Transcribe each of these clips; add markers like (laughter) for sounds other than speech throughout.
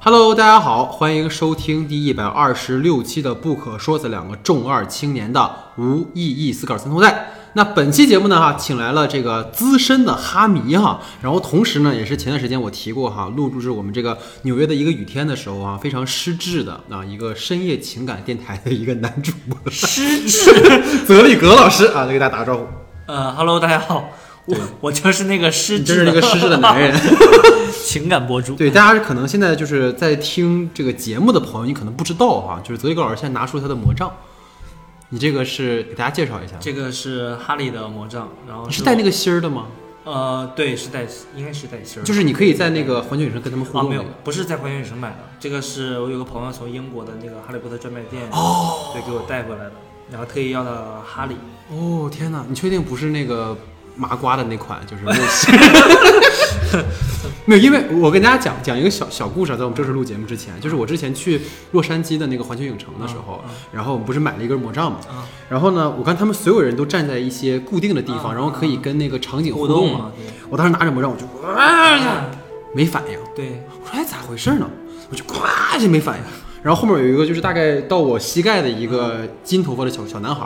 Hello，大家好，欢迎收听第一百二十六期的《不可说》的两个重二青年的无意义思考三头带。那本期节目呢，哈，请来了这个资深的哈迷哈，然后同时呢，也是前段时间我提过哈，录制我们这个纽约的一个雨天的时候啊，非常失智的啊，一个深夜情感电台的一个男主播 (laughs) 失智，泽立格老师啊，来给大家打个招呼。呃，Hello，大家好，我我就是那个失智，就是那个失智的男人。(laughs) 情感博主。对，大家可能现在就是在听这个节目的朋友，你可能不知道哈，就是泽立格老师现在拿出他的魔杖，你这个是给大家介绍一下，这个是哈利的魔杖，然后你是带那个个芯儿的吗？呃，对，是带，应该是带芯儿。就是你可以在那个环球影城跟他们互啊，没有不是在环球影城买的，这个是我有个朋友从英国的那个哈利波特专卖店哦对给我带过来的，然后特意要的哈利。哦天哪，你确定不是那个麻瓜的那款？就是 (laughs) (laughs) 没有因为我跟大家讲讲一个小小故事啊，在我们正式录节目之前，就是我之前去洛杉矶的那个环球影城的时候，嗯然后我们不是买了一根魔杖嘛，嗯。然后呢，我看他们所有人都站在一些固定的地方，嗯然后可以跟那个场景互动动嘛，对。我当时拿着魔杖，我就啊，没反应。对，我说哎，咋回事呢？我就呱就没反应。然后后面有一个就是大概到我膝盖的一个金头发的小小男孩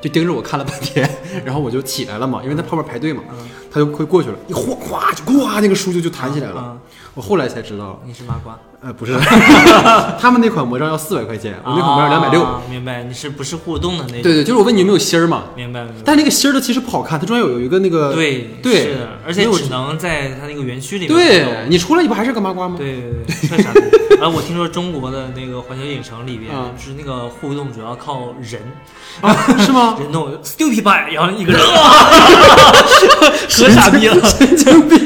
就盯着我看了半天，(laughs) 然后我就起来了嘛，因为他旁边排队嘛，嗯他就会过去了，一晃哗就呱那个书就就弹起来了。嗯我后来才知道，你是麻瓜，呃，不是，(laughs) 他们那款魔杖要四百块钱，我那款魔杖两百六。啊明白？你是不是互动的那种？对对，就是我问你有没有芯儿嘛，明白明白。但那个芯儿的其实不好看，它中间有有一个那个，对对是的，而且只能在它那个园区里面活对动你出来你不还是个麻瓜吗？对对对，(laughs) 特傻逼。然后我听说中国的那个环球影城里边，嗯就是那个互动主要靠人，啊，是吗？(laughs) 人动 stupid 然后一个人，可傻逼了。神经病。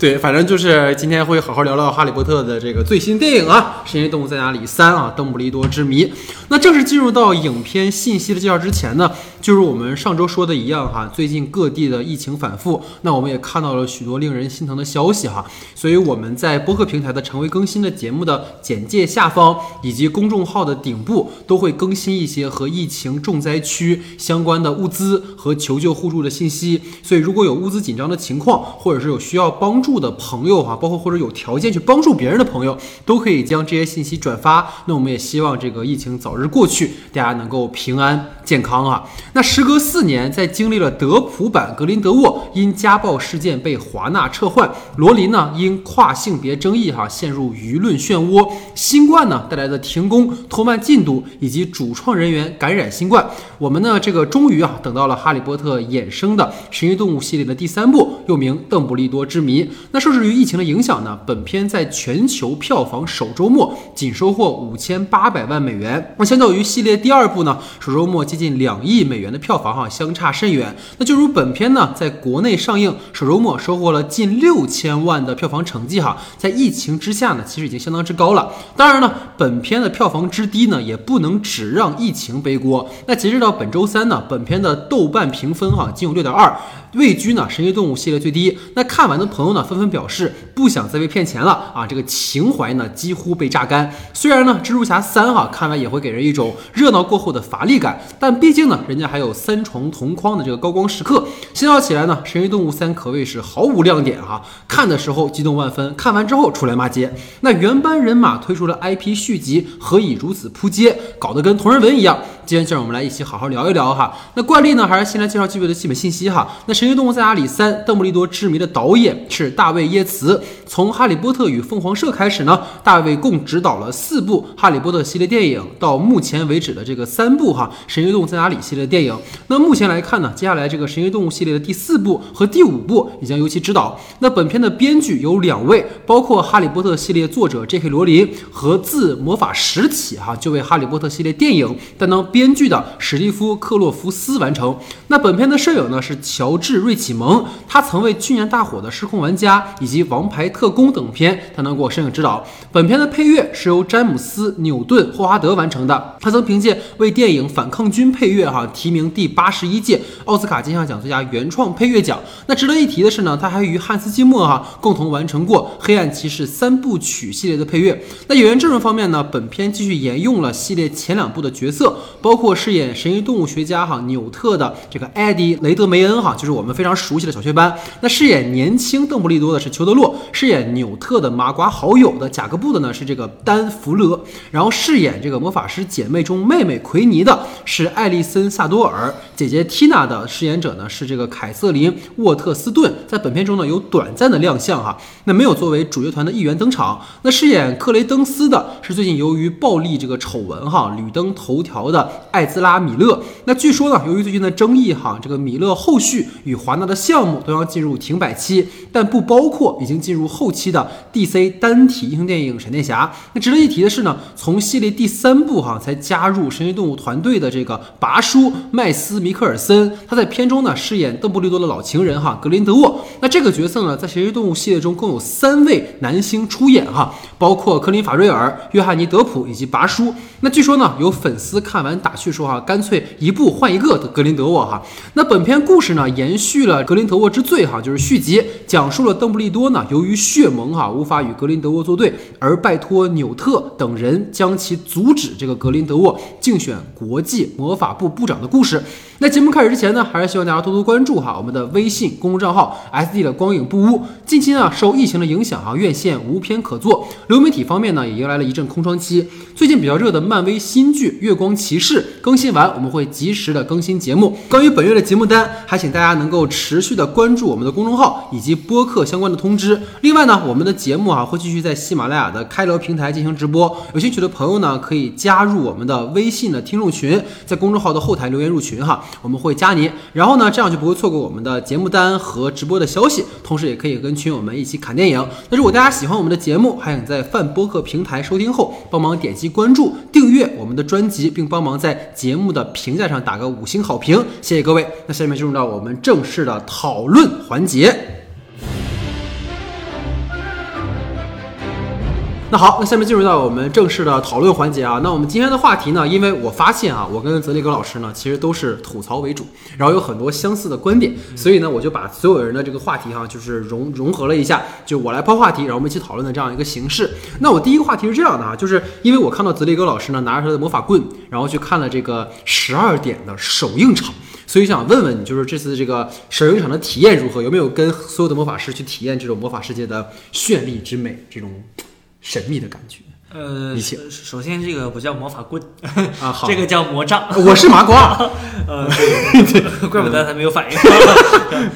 对，反正就是今天会好好聊聊《哈利波特》的这个最新电影啊，《神奇动物在哪里三》啊，《邓布利多之谜》。那正式进入到影片信息的介绍之前呢，就是我们上周说的一样哈，最近各地的疫情反复，那我们也看到了许多令人心疼的消息哈，所以我们在播客平台的常规更新的节目的简介下方以及公众号的顶部都会更新一些和疫情重灾区相关的物资和求救互助的信息。所以如果有物资紧张的情况，或者是有需要帮助的朋友哈，包括或者有条件去帮助别人的朋友，都可以将这些信息转发。那我们也希望这个疫情早日过去，大家能够平安健康啊。那时隔四年，在经历了德普版格林德沃因家暴事件被华纳撤换，罗琳呢因跨性别争议哈陷入舆论漩涡，新冠呢带来的停工、拖慢进度以及主创人员感染新冠，我们呢这个终于啊等到了《哈利波特》衍生的神奇动物系列的第三部，又名《邓布利多之谜》。那受制于疫情的影响呢，本片在全球票房首周末仅收获五千八百万美元，那相较于系列第二部呢，首周末接近两亿美元的票房哈，相差甚远。那就如本片呢，在国内上映首周末收获了近六千万的票房成绩哈，在疫情之下呢，其实已经相当之高了。当然呢，本片的票房之低呢，也不能只让疫情背锅。那截止到本周三呢，本片的豆瓣评分哈仅有六点二，位居呢神奇动物系列最低。那看完的朋友呢，纷纷表示不想再被骗钱了啊，这个情怀呢几乎被榨干。虽然呢，蜘蛛侠三哈看完也会给人一种热闹过后的乏力感，但毕竟呢，人家还有三重同框的这个高光时刻。相较起来呢，神奇动物三可谓是毫无亮点哈。看的时候激动万分，看完之后出来骂街。那原班人马推出了 IP 续集，何以如此扑街，搞得跟同人文一样。今天就让我们来一起好好聊一聊哈。那惯例呢，还是先来介绍基本的基本信息哈。那《神奇动物在哪里三：邓布利多之谜》的导演是大卫耶茨。从《哈利波特与凤凰社》开始呢，大卫共执导了四部《哈利波特》系列电影，到目前为止的这个三部哈《神奇动物在哪里》系列电影。那目前来看呢，接下来这个《神奇动物》系列的第四部和第五部也将由其执导。那本片的编剧有两位，包括《哈利波特》系列作者 J.K. 罗琳和自魔法石起哈就为《哈利波特》系列电影担当编剧的史蒂夫·克洛夫斯完成。那本片的摄影呢是乔治·智瑞启蒙，他曾为去年大火的《失控玩家》以及《王牌特工》等片担当过摄影指导。本片的配乐是由詹姆斯·纽顿·霍华德完成的，他曾凭借为电影《反抗军》配乐哈提名第八十一届奥斯卡金像奖最佳原创配乐奖。那值得一提的是呢，他还与汉斯·季默哈共同完成过《黑暗骑士》三部曲系列的配乐。那演员阵容方面呢，本片继续沿用了系列前两部的角色，包括饰演神奇动物学家哈纽特的这个艾迪雷德梅恩哈，就是我我们非常熟悉的小雀斑。那饰演年轻邓布利多的是裘德洛，饰演纽特的麻瓜好友的贾各布的呢是这个丹弗勒，然后饰演这个魔法师姐妹中妹妹奎尼的是艾丽森萨多尔，姐姐缇娜的饰演者呢是这个凯瑟琳沃特斯顿，在本片中呢有短暂的亮相哈，那没有作为主乐团的一员登场。那饰演克雷登斯的是最近由于暴力这个丑闻哈屡登头条的艾兹拉米勒。那据说呢，由于最近的争议哈，这个米勒后续与与华纳的项目都要进入停摆期，但不包括已经进入后期的 DC 单体英雄电影《闪电侠》。那值得一提的是呢，从系列第三部哈才加入神奇动物团队的这个拔叔麦斯米克尔森，他在片中呢饰演邓布利多的老情人哈格林德沃。那这个角色呢，在神奇动物系列中共有三位男星出演哈，包括科林法瑞尔、约翰尼德普以及拔叔。那据说呢，有粉丝看完打趣说哈，干脆一部换一个的格林德沃哈。那本片故事呢，延续了格林德沃之罪哈，就是续集，讲述了邓布利多呢，由于血盟哈无法与格林德沃作对，而拜托纽特等人将其阻止这个格林德沃竞选国际魔法部部长的故事。那节目开始之前呢，还是希望大家多多关注哈我们的微信公众账号 S D 的光影不污。近期呢，受疫情的影响哈，院线无片可做，流媒体方面呢，也迎来了一阵空窗期。最近比较热的漫威新剧《月光骑士》更新完，我们会及时的更新节目。关于本月的节目单，还请大家能够持续的关注我们的公众号以及播客相关的通知。另外呢，我们的节目啊会继续在喜马拉雅的开聊平台进行直播，有兴趣的朋友呢可以加入我们的微信的听众群，在公众号的后台留言入群哈，我们会加您，然后呢这样就不会错过我们的节目单和直播的消息，同时也可以跟群友们一起看电影。那如果大家喜欢我们的节目，还想在泛播客平台收听后帮忙点击关注、订阅我们的专辑，并帮忙在节目的评价上打个五星好评，谢谢各位。那下面进入到我们正 (laughs) 式的讨论环节。那好，那下面进入到我们正式的讨论环节啊。那我们今天的话题呢，因为我发现啊，我跟泽立格老师呢，其实都是吐槽为主，然后有很多相似的观点，所以呢，我就把所有人的这个话题哈，就是融融合了一下，就我来抛话题，然后我们一起讨论的这样一个形式。那我第一个话题是这样的啊，就是因为我看到泽立格老师呢拿着他的魔法棍，然后去看了这个十二点的首映场。所以想问问你，就是这次这个手游一场的体验如何？有没有跟所有的魔法师去体验这种魔法世界的绚丽之美，这种神秘的感觉？呃，首首先这个不叫魔法棍，啊，好，这个叫魔杖。我是麻瓜，(laughs) 呃，(laughs) 对，怪不得他没有反应。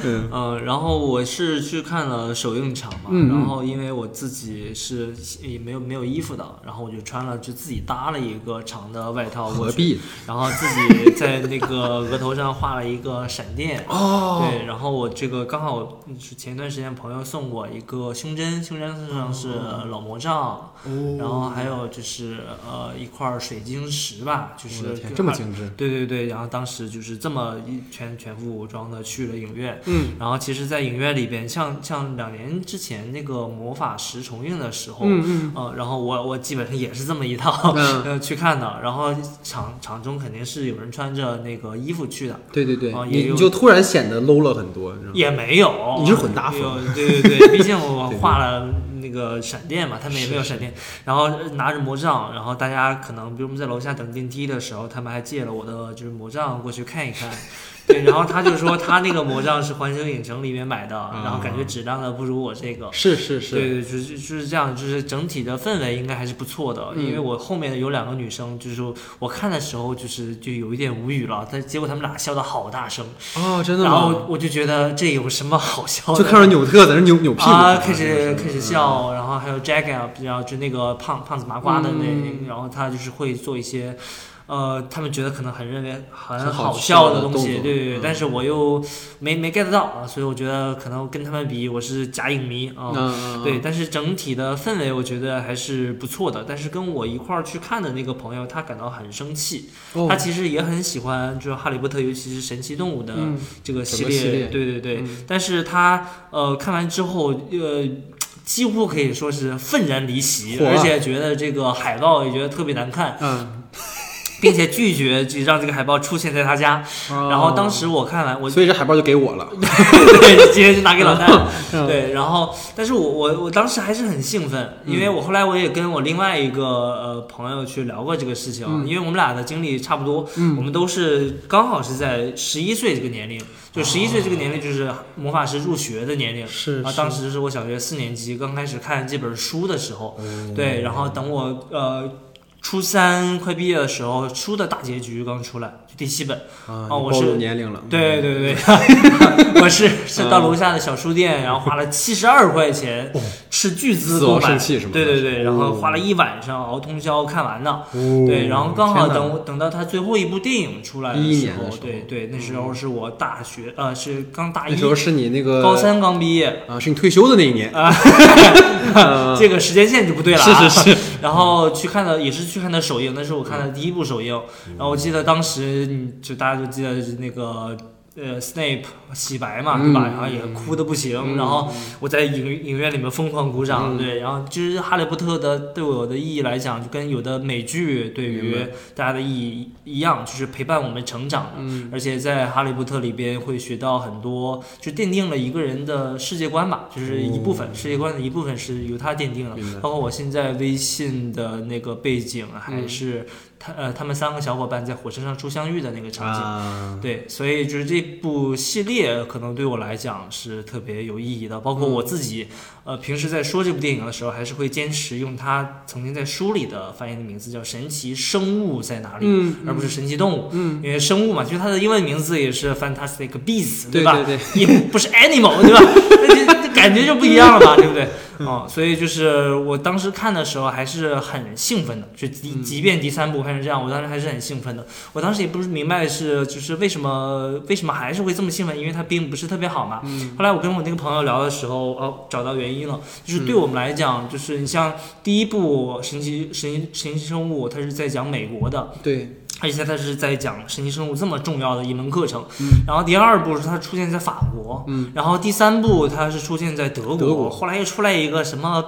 嗯。(laughs) 呃，然后我是去看了首映场嘛，然后因为我自己是也没有没有衣服的，然后我就穿了就自己搭了一个长的外套过去，何必？然后自己在那个额头上画了一个闪电。哦，对，然后我这个刚好是前一段时间朋友送我一个胸针，胸针上是老魔杖，哦。然后还有就是呃一块水晶石吧，就是这么精致，对对对，然后当时就是这么一全全副武装的去了影院，嗯。然后其实，在影院里边，像像两年之前那个魔法石重映的时候，嗯嗯。呃，然后我我基本上也是这么一套、嗯，(laughs) 呃去看的，然后场场中肯定是有人穿着那个衣服去的，对对对哦，也有你你就突然显得 low 了很多，也没有，你是混搭风。对对对，毕竟我 (laughs) 画了那个闪电嘛，他们也没有闪电，然后拿着魔杖，然后大家可能比如我们在楼下等电梯的时候，他们还借了我的就是魔杖过去看一看。对，然后他就说他那个魔杖是环球影城里面买的，然后感觉质量呢不如我这个。是是是，对对，就是就是这样，就是整体的氛围应该还是不错的。嗯因为我后面有两个女生，就是说我看的时候就是就有一点无语了，但结果他们俩笑的好大声，哦，真的然后吗？我就觉得这有什么好笑的？就看着纽特在那扭扭屁股啊，开始开始笑，然后还有 Jack 啊，比较就那个胖胖子麻瓜的那，嗯然后他就是会做一些。呃，他们觉得可能很认为很很好好笑的的东西，对对对，嗯但是我又没没 get 到啊，所以我觉得可能跟他们比，我是假影迷啊。嗯，对，但是整体的氛围我觉得还是不错的。但是跟我一块儿去看的那个朋友，他感到很生气。哦他其实也很喜欢，就是《哈利波特》，尤其是神奇动物的嗯这个系列。对对对，嗯但是他呃看完之后，呃。几乎可以说是愤然离席，而且觉得这个海报也觉得特别难看，嗯并且拒绝就让这个海报出现在他家。然后当时我看完，我所以这海报就给我了。(laughs) 对，直接就拿给老戴了。(laughs) 嗯对，然后但是我我我当时还是很兴奋，因为我后来我也跟我另外一个呃朋友去聊过这个事情，嗯因为我们俩的经历差不多，我们都是刚好是在十一岁这个年龄，就十一岁这个年龄就是魔法师入学的年龄。是啊，当时是我小学四年级刚开始看这本书的时候，哦对，然后等我呃初三快毕业的时候，书的大结局刚出来，就第七本。啊，哦我是年龄了。对对对，(laughs) 我是是到楼下的小书店，然后花了七十二块钱，斥巨资购买。对对对，然后哦花了一晚上熬通宵看完的。哦。对，然后刚好等我等到他最后一部电影出来的时候，时候。对对，那时候是我大学呃是刚大一。那时，候是你那个高三刚毕业。啊，是你退休的那一年。啊。(laughs) 这个时间线就不对了、啊，是是是。然后去看的也是去看的首映，那是我看的第一部首映。然后我记得当时，嗯就大家就记得那个呃，Snape 洗白嘛，对吧？嗯然后也哭的不行。嗯然后我在影影院里面疯狂鼓掌，嗯对。然后就是《哈利波特》的对我的意义来讲，就跟有的美剧对于大家的意义一样，就是陪伴我们成长的。嗯而且在《哈利波特》里边会学到很多，就奠定了一个人的世界观吧，就是一部分、世界观的一部分是由他奠定的。包括我现在微信的那个背景，还是他呃他们三个小伙伴在火车上初相遇的那个场景。啊，对，所以就是这部系列可能对我来讲是特别有意义的，包括我自己，呃，平时在说这部电影的时候，还是会坚持用它曾经在书里的翻译的名字叫“神奇生物在哪里”，嗯而不是神奇动物。嗯，因为生物嘛，就是它的英文名字也是 Fantastic Beasts，对吧？对对，也不是 Animal，对吧？(laughs) 那感觉就不一样了嘛，对不对？哦，所以就是我当时看的时候还是很兴奋的，就即嗯即便第三部拍成这样，我当时还是很兴奋的。我当时也不是明白是就是为什么为什么还是会这么兴奋，因为它并不是特别好嘛。嗯后来我跟我那个朋友聊的时候，哦，找到原因了，就是对我们来讲，就是你像第一部神奇神奇神奇生物，它是在讲美国的，对，而且他是在讲神奇生物这么重要的一门课程。嗯。然后第二部是它出现在法国，嗯，然后第三部它是出现在德国，德国。后来又出来一个什么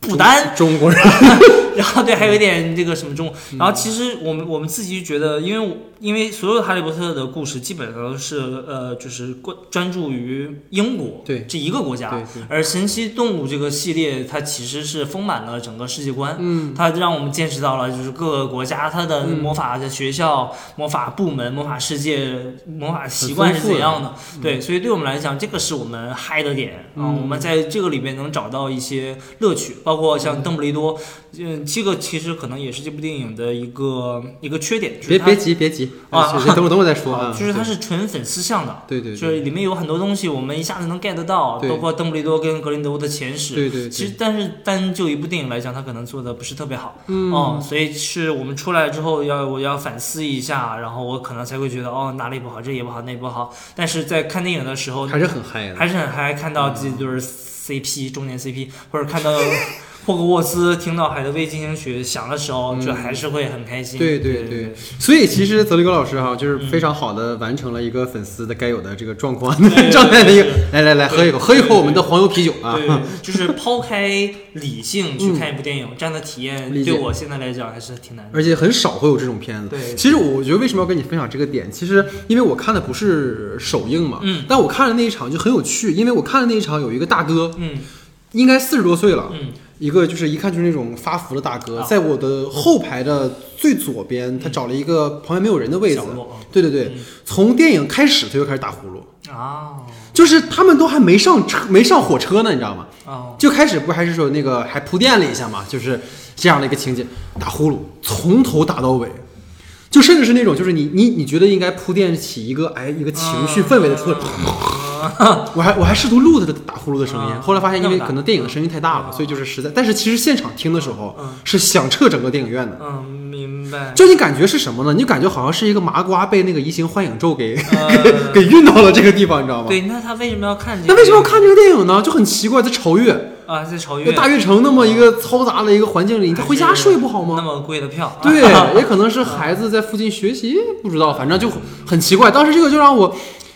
不丹，中国人，(laughs) 然后对，还有一点这个什么中，嗯然后其实我们我们自己就觉得，因为我因为所有哈利波特的故事基本上都是呃就是关专注于英国对这一个国家，对对，而神奇动物这个系列它其实是丰满了整个世界观，嗯它让我们见识到了就是各个国家它的嗯魔法的学校、魔法部门、魔法世界、魔法习惯是怎样的。对，所以对我们来讲，这个是我们嗨的点啊、嗯我们在这个里面能找到一些乐趣，包括像邓布利多，嗯，这个其实可能也是这部电影的一个一个缺点，就是别别急别急啊等会儿等会儿再说啊，就是它是纯粉丝向的。对对对就是里面有很多东西，我们一下子能 get 到，对包括邓布利多跟格林德沃的前史。对对对，其实，但是单就一部电影来讲，它可能做的不是特别好。嗯哦，所以是我们出来之后要我要反思一下，然后我可能才会觉得哦哪里不好，这也不好，那也不好。但是在看电影的时候，还是很嗨的，还是很嗨，看到这对 CP 中年 CP，或者看到霍格沃兹听到海德薇进行曲响的时候，就还是会很开心。嗯对对对对。所以其实泽利格老师哈，就是嗯非常好的完成了一个粉丝的该有的这个状况对 (laughs) 状态的一个来来来喝一口，喝一口我们的黄油啤酒。啊，对，(laughs) 就是抛开理性去看一部电影，这样的体验对我现在来讲还是挺难的。而且很少会有这种片子。对。其实我觉得为什么要跟你分享这个点，其实因为我看的不是首映嘛，嗯。但我看的那一场就很有趣，因为我看的那一场有一个大哥，嗯。应该四十多岁了，嗯一个就是一看就是那种发福的大哥，啊。在我的后排的最左边，他找了一个旁边没有人的位置对对对，从电影开始他就开始打呼噜，啊。就是他们都还没上车，没上火车呢，你知道吗？哦。就开始不还是说那个还铺垫了一下嘛，就是这样的一个情节，打呼噜从头打到尾，就甚至是那种就是你你你觉得应该铺垫起一个哎一个情绪氛围的出来，(laughs) 我还我还试图录他的打呼噜的声音，啊后来发现因为可能电影的声音太大了，啊所以就是实在，但是其实现场听的时候嗯是响彻整个电影院的。嗯，明白。就你感觉是什么呢？你感觉好像是一个麻瓜被那个移形换影咒给、(laughs) 给给运到了这个地方，你知道吗？对，那他为什么要看这个？那为什么要看这个电影呢？就很奇怪，在超越，啊？在朝在越大悦城那么一个嘈杂的一个环境里，你回家睡不好吗？那么贵的票？对，也可能是孩子在附近学习，不知道，反正就很奇怪。当时这个就让我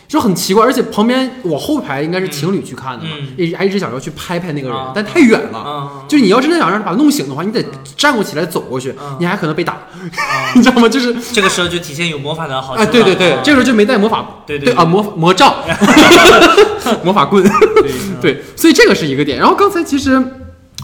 就很奇怪。而且旁边我后排应该是情侣去看的嘛，嗯一、还一直想要去拍拍那个人，啊但太远了。嗯，就你要真的想让他把他弄醒的话，你得站过起来走过去，嗯你还可能被打，嗯 (laughs) 你知道吗？就是这个时候就体现有魔法的好处哎，了。对对对，啊这个时候就没带魔法，对对啊，魔魔杖，(laughs) 魔法棍，对对，所以这个是一个点。然后刚才其实。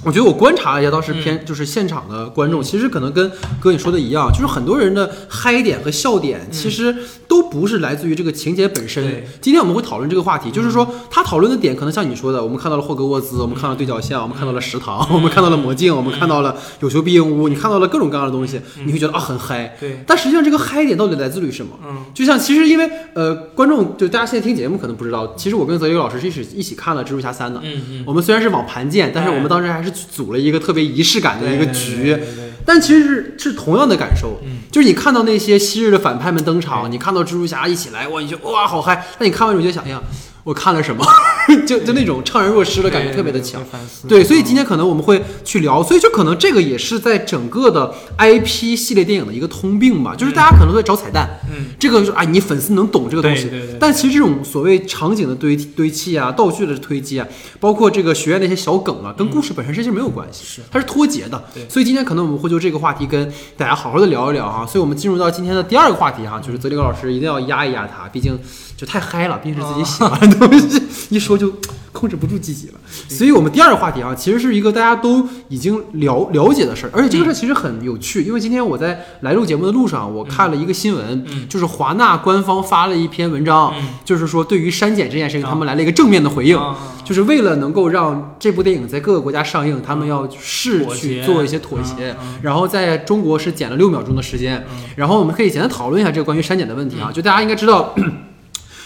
我觉得我观察了一下，倒是偏就是现场的观众，其实可能跟哥你说的一样，就是很多人的嗨点和笑点，其实都不是来自于这个情节本身。今天我们会讨论这个话题，就是说他讨论的点可能像你说的，我们看到了霍格沃兹，我们看到了对角线，我们看到了食堂，(laughs) 我们看到了魔镜，我们看到了有求必应屋，你看到了各种各样的东西，你会觉得啊很嗨。对，但实际上这个嗨点到底来自于什么？嗯就像其实因为呃，观众就大家现在听节目可能不知道，其实我跟泽宇老师是一起一起看了蜘蛛侠三的。嗯嗯，我们虽然是网盘见，但是我们当时还是组了一个特别仪式感的一个局，对对对对但其实是是同样的感受，嗯。就是你看到那些昔日的反派们登场，你看到蜘蛛侠一起来，哇，你就哇好嗨，那你看完之后就想，哎呀，我看了什么？(laughs) 就就那种怅然若失的感觉特别的强。对所以今天可能我们会去聊，所以就可能这个也是在整个的 IP 系列电影的一个通病吧，就是大家可能在找彩蛋，嗯，这个就是啊，你粉丝能懂这个东西，但其实这种所谓场景的堆堆砌啊、道具的推积啊，包括这个学院的一些小梗啊，跟故事本身其实没有关系，是它是脱节的。对所以今天可能我们会就这个话题跟大家好好的聊一聊哈。所以我们进入到今天的第二个话题哈，就是泽林高老师一定要压一压他，毕竟就太嗨了，毕竟是自己喜欢的东西，一说就控制不住自己了。所以我们第二个话题啊，其实是一个大家都已经了了解的事儿，而且这个事儿其实很有趣，因为今天我在来录节目的路上，我看了一个新闻，嗯。就是华纳官方发了一篇文章，嗯。就是说对于删减这件事情，啊。他们来了一个正面的回应。啊就是为了能够让这部电影在各个国家上映，他们要试去做一些妥协然后在中国是减了六秒钟的时间，然后我们可以简单讨论一下这个关于删减的问题啊，就大家应该知道。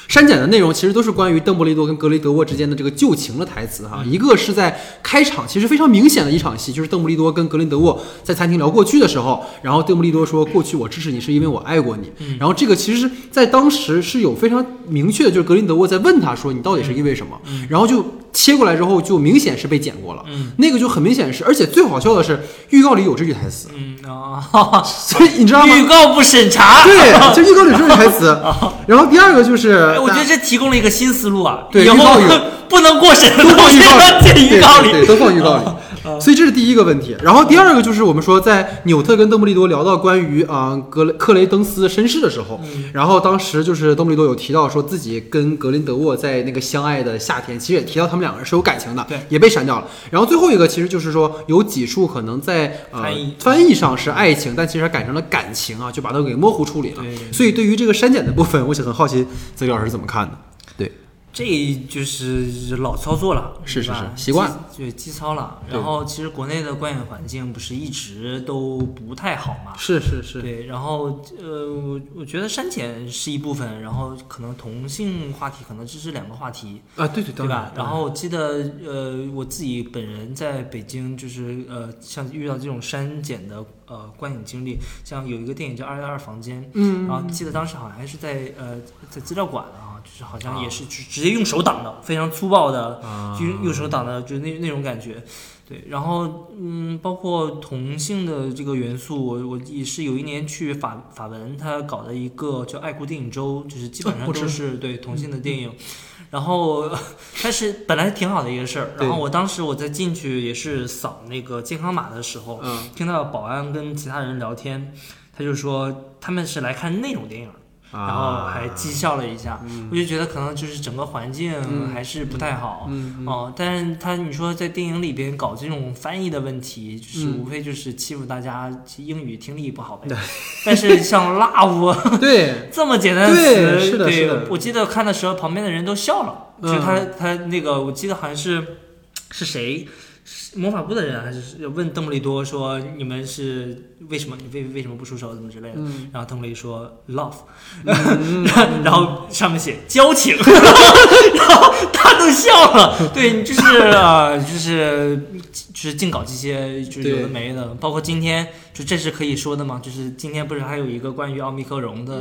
删减的内容其实都是关于邓布利多跟格雷德沃之间的这个旧情的台词哈，一个是在开场，其实非常明显的一场戏，就是邓布利多跟格林德沃在餐厅聊过去的时候，然后邓布利多说过去我支持你是因为我爱过你，然后这个其实在当时是有非常明确的，就是格林德沃在问他说你到底是因为什么，然后就切过来之后就明显是被剪过了，嗯。那个就很明显是，而且最好笑的是预告里有这句台词，嗯啊，所以你知道吗？预告不审查。对，就预告里有这句台词，(laughs) 然后第二个就是哎，我觉得这提供了一个新思路啊！对以后 (laughs) 不能过审的都东里，要剪预告里。对对对，都放预告里。所以这是第一个问题。然后第二个就是我们说，在纽特跟邓布利多聊到关于啊、格雷克雷登斯身世的时候，然后当时就是邓布利多有提到说自己跟格林德沃在那个相爱的夏天，其实也提到他们两个人是有感情的，对，也被删掉了。然后最后一个其实就是说有几处可能在呃翻译上是爱情，但其实改成了感情啊，就把它给模糊处理了。所以对于这个删减的部分，我想很好奇泽宇老师怎么看的。对，这就是老操作了，是是吧？是习惯了，基对基操了。然后其实国内的观影环境不是一直都不太好嘛，是是是，对，然后呃，我我觉得删减是一部分，然后可能同性话题可能这是两个话题，啊，对对对吧？然。后我记得呃，我自己本人在北京就是呃，像遇到这种删减的呃观影经历，像有一个电影叫《二幺二房间》，嗯，然后记得当时好像还是在呃在资料馆啊，就是好像也是直直接用手挡的，非常粗暴的，啊就用用手挡的，就是那那种感觉。对，然后嗯，包括同性的这个元素，我我也是有一年去法法文，他搞的一个叫爱国电影周，就是基本上都是对同性的电影。然后，但是本来挺好的一个事儿。然后我当时我在进去也是扫那个健康码的时候，嗯听到保安跟其他人聊天，他就说他们是来看那种电影，然后还讥笑了一下。我就觉得可能就是整个环境嗯。还是不太好。哦，但是他你说在电影里边搞这种翻译的问题，就是嗯。无非就是欺负大家英语听力不好呗。(laughs) 但是像 love (laughs) 对，(laughs) 这么简单的词，对我记得看的时候旁边的人都笑了，嗯就他他那个我记得好像是是谁。是魔法部的人还是问邓布利多说：“你们是为什么？你为为什么不出手？怎么之类的？”嗯然后邓布利说：“love。嗯 (laughs) 然后上面写交情，(laughs) 然后他都笑了。对，就是呃，就是就是净搞这些就是有的没的，包括今天就这是可以说的吗？就是今天不是还有一个关于奥密克戎的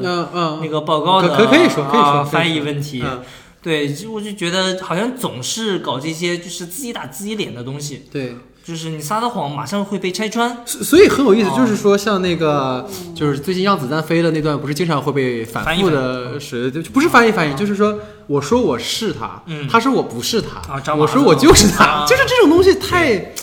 那个报告的可可可以说可以说啊可以说翻译问题。嗯对，就我就觉得好像总是搞这些就是自己打自己脸的东西，对，就是你撒的谎马上会被拆穿。所所以很有意思，哦就是说像那个，就是最近让子弹飞的那段，不是经常会被反复的是，就不是翻译翻译，就是说我说我是他，嗯他说我不是他，我说我就是他，啊就是这种东西太。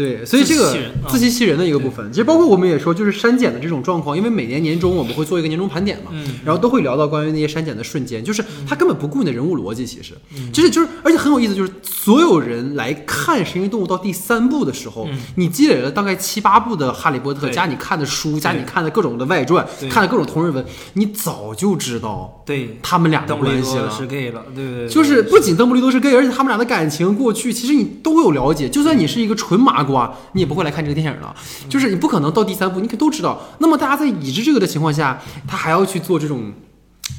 对，所以这个自欺欺人的一个部分，其实包括我们也说，就是删减的这种状况，因为每年年终我们会做一个年终盘点嘛，嗯。然后都会聊到关于那些删减的瞬间，就是他根本不顾你的人物逻辑，其实，就是就是，而且很有意思，就是所有人来看《神奇动物》到第三部的时候，嗯。你积累了大概七八部的《哈利波特》，加你看的书，加你看的各种的外传，看的各种同人文，你早就知道对，他们俩的关系了。是 gay 了，对对对，就是不仅邓布利多是 gay，而且他们俩的感情过去，其实你都有了解。就算你是一个纯麻瓜，你也不会来看这个电影了。就是你不可能到第三部，你可都知道。那么大家在已知这个的情况下，他还要去做这种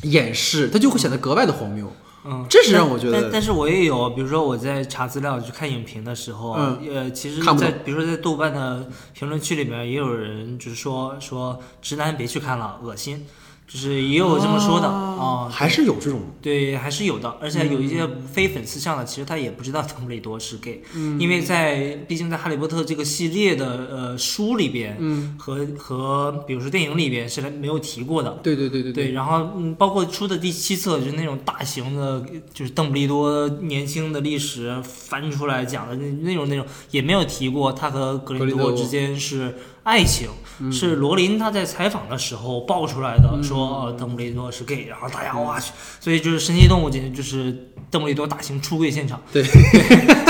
掩饰，他就会显得格外的荒谬。嗯，这是让我觉得但但是我也有，比如说我在查资料去看影评的时候，嗯呃，其实看在比如说在豆瓣的评论区里面，也有人就是说说直男别去看了，恶心，就是也有这么说的啊、还是有这种对，还是有的，而且有一些嗯。非粉丝向的，其实他也不知道邓布利多是 gay，、因为在毕竟在《哈利波特》这个系列的呃书里边，嗯，和和比如说电影里边是没有提过的。对对对对对，然后嗯，包括出的第七册就是那种大型的，就是邓布利多年轻的历史翻出来讲的那那种那种，也没有提过他和格林多之间是爱情，是罗琳他在采访的时候爆出来的，说呃邓布利多是 gay，然后大家哇去，所以就是神奇动物简直就是邓布利多大型出柜现场。对。(laughs)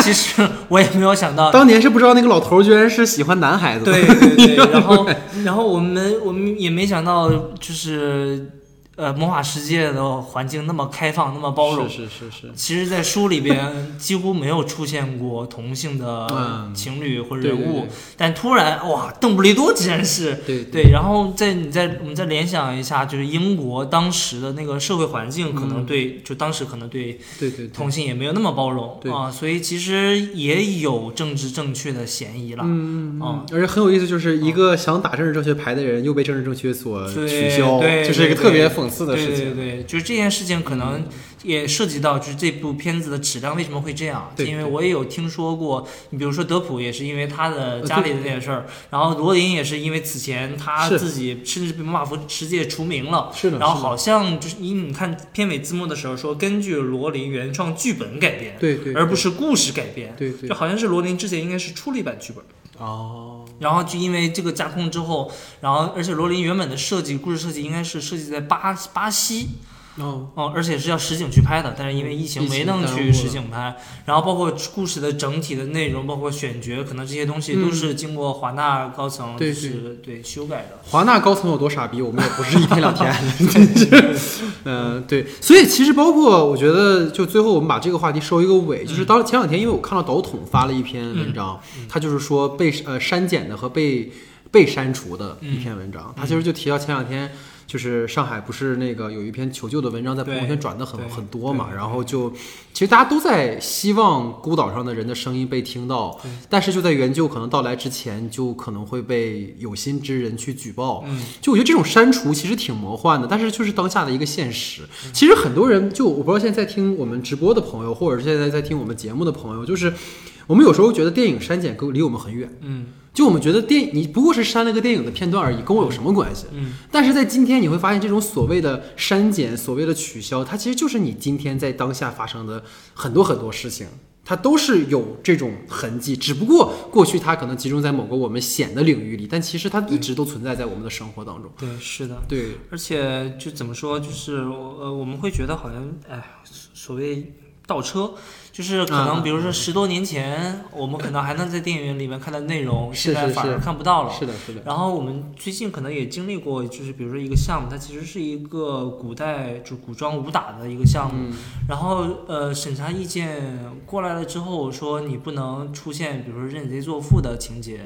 其实我也没有想到，当年是不知道那个老头居然是喜欢男孩子。对对对，(laughs) 然后然后我们我们也没想到，就是呃魔法世界的环境那么开放，那么包容。是是是是。其实，在书里边几乎没有出现过同性的嗯情侣或者人物，对但突然哇，邓布利多竟然是对对，然后在你再我们再联想一下，就是英国当时的那个社会环境，可能对、就当时可能对对对对。同性也没有那么包容对啊，所以其实也有政治正确的嫌疑了。嗯，嗯哦而且很有意思，就是一个想打政治正确牌的人，又被政治正确所对取消，对这是一个对特别讽刺的事对情。对对，就是这件事情可能也涉及到，就是这部片子的质量为什么会这样？对因为我也有听说过，你比如说德普也是因为他的呃家里的那件事儿，然后罗琳也是因为此前他自己甚至被魔法服世界除名了。是的，是的然后好像就是你你看片尾字幕的时候说，根据罗琳原创剧本改编，对对，而不是故事改编。对对就好像是罗琳之前应该是出了一版剧本，哦，然后就因为这个架空之后，然后而且罗琳原本的设计故事设计应该是设计在巴巴西，哦，哦，而且是要实景去拍的，但是因为疫情没能去实景拍，然后包括故事的整体的内容，包括选角，可能这些东西都嗯。是经过华纳高层是对。修改的。华纳高层有多傻逼，我们也不是一天两天，(laughs) 真是，嗯，对，所以其实包括我觉得，就最后我们把这个话题收一个尾，就是当前两天，因为我看到导筒发了一篇文章，他就是说被呃删减的和被被删除的一篇文章，他其实就提到前两天。就是上海不是那个有一篇求救的文章在朋友圈转的很很多嘛，然后就其实大家都在希望孤岛上的人的声音被听到，但是就在援救可能到来之前，就可能会被有心之人去举报。嗯，就我觉得这种删除其实挺魔幻的，但是就是当下的一个现实。其实很多人就我不知道现在在听我们直播的朋友，或者是现在在听我们节目的朋友，就是我们有时候觉得电影删减跟离我们很远，嗯就我们觉得电影你不过是删了个电影的片段而已，跟我有什么关系？嗯，但是在今天你会发现，这种所谓的删减、所谓的取消，它其实就是你今天在当下发生的很多很多事情。它都是有这种痕迹，只不过过去它可能集中在某个我们显的领域里，但其实它一直都存在在我们的生活当中。对，是的。对，而且就怎么说，就是呃，我们会觉得好像，哎，所谓倒车，就是可能啊比如说十多年前，我们可能还能在电影院里面看到内容，现在反而看不到了。是的，是的，然后我们最近可能也经历过，就是比如说一个项目，它其实是一个古代就古装武打的一个项目，嗯，然后呃审查意见过来了之后，说你不能出现比如说认贼作父的情节，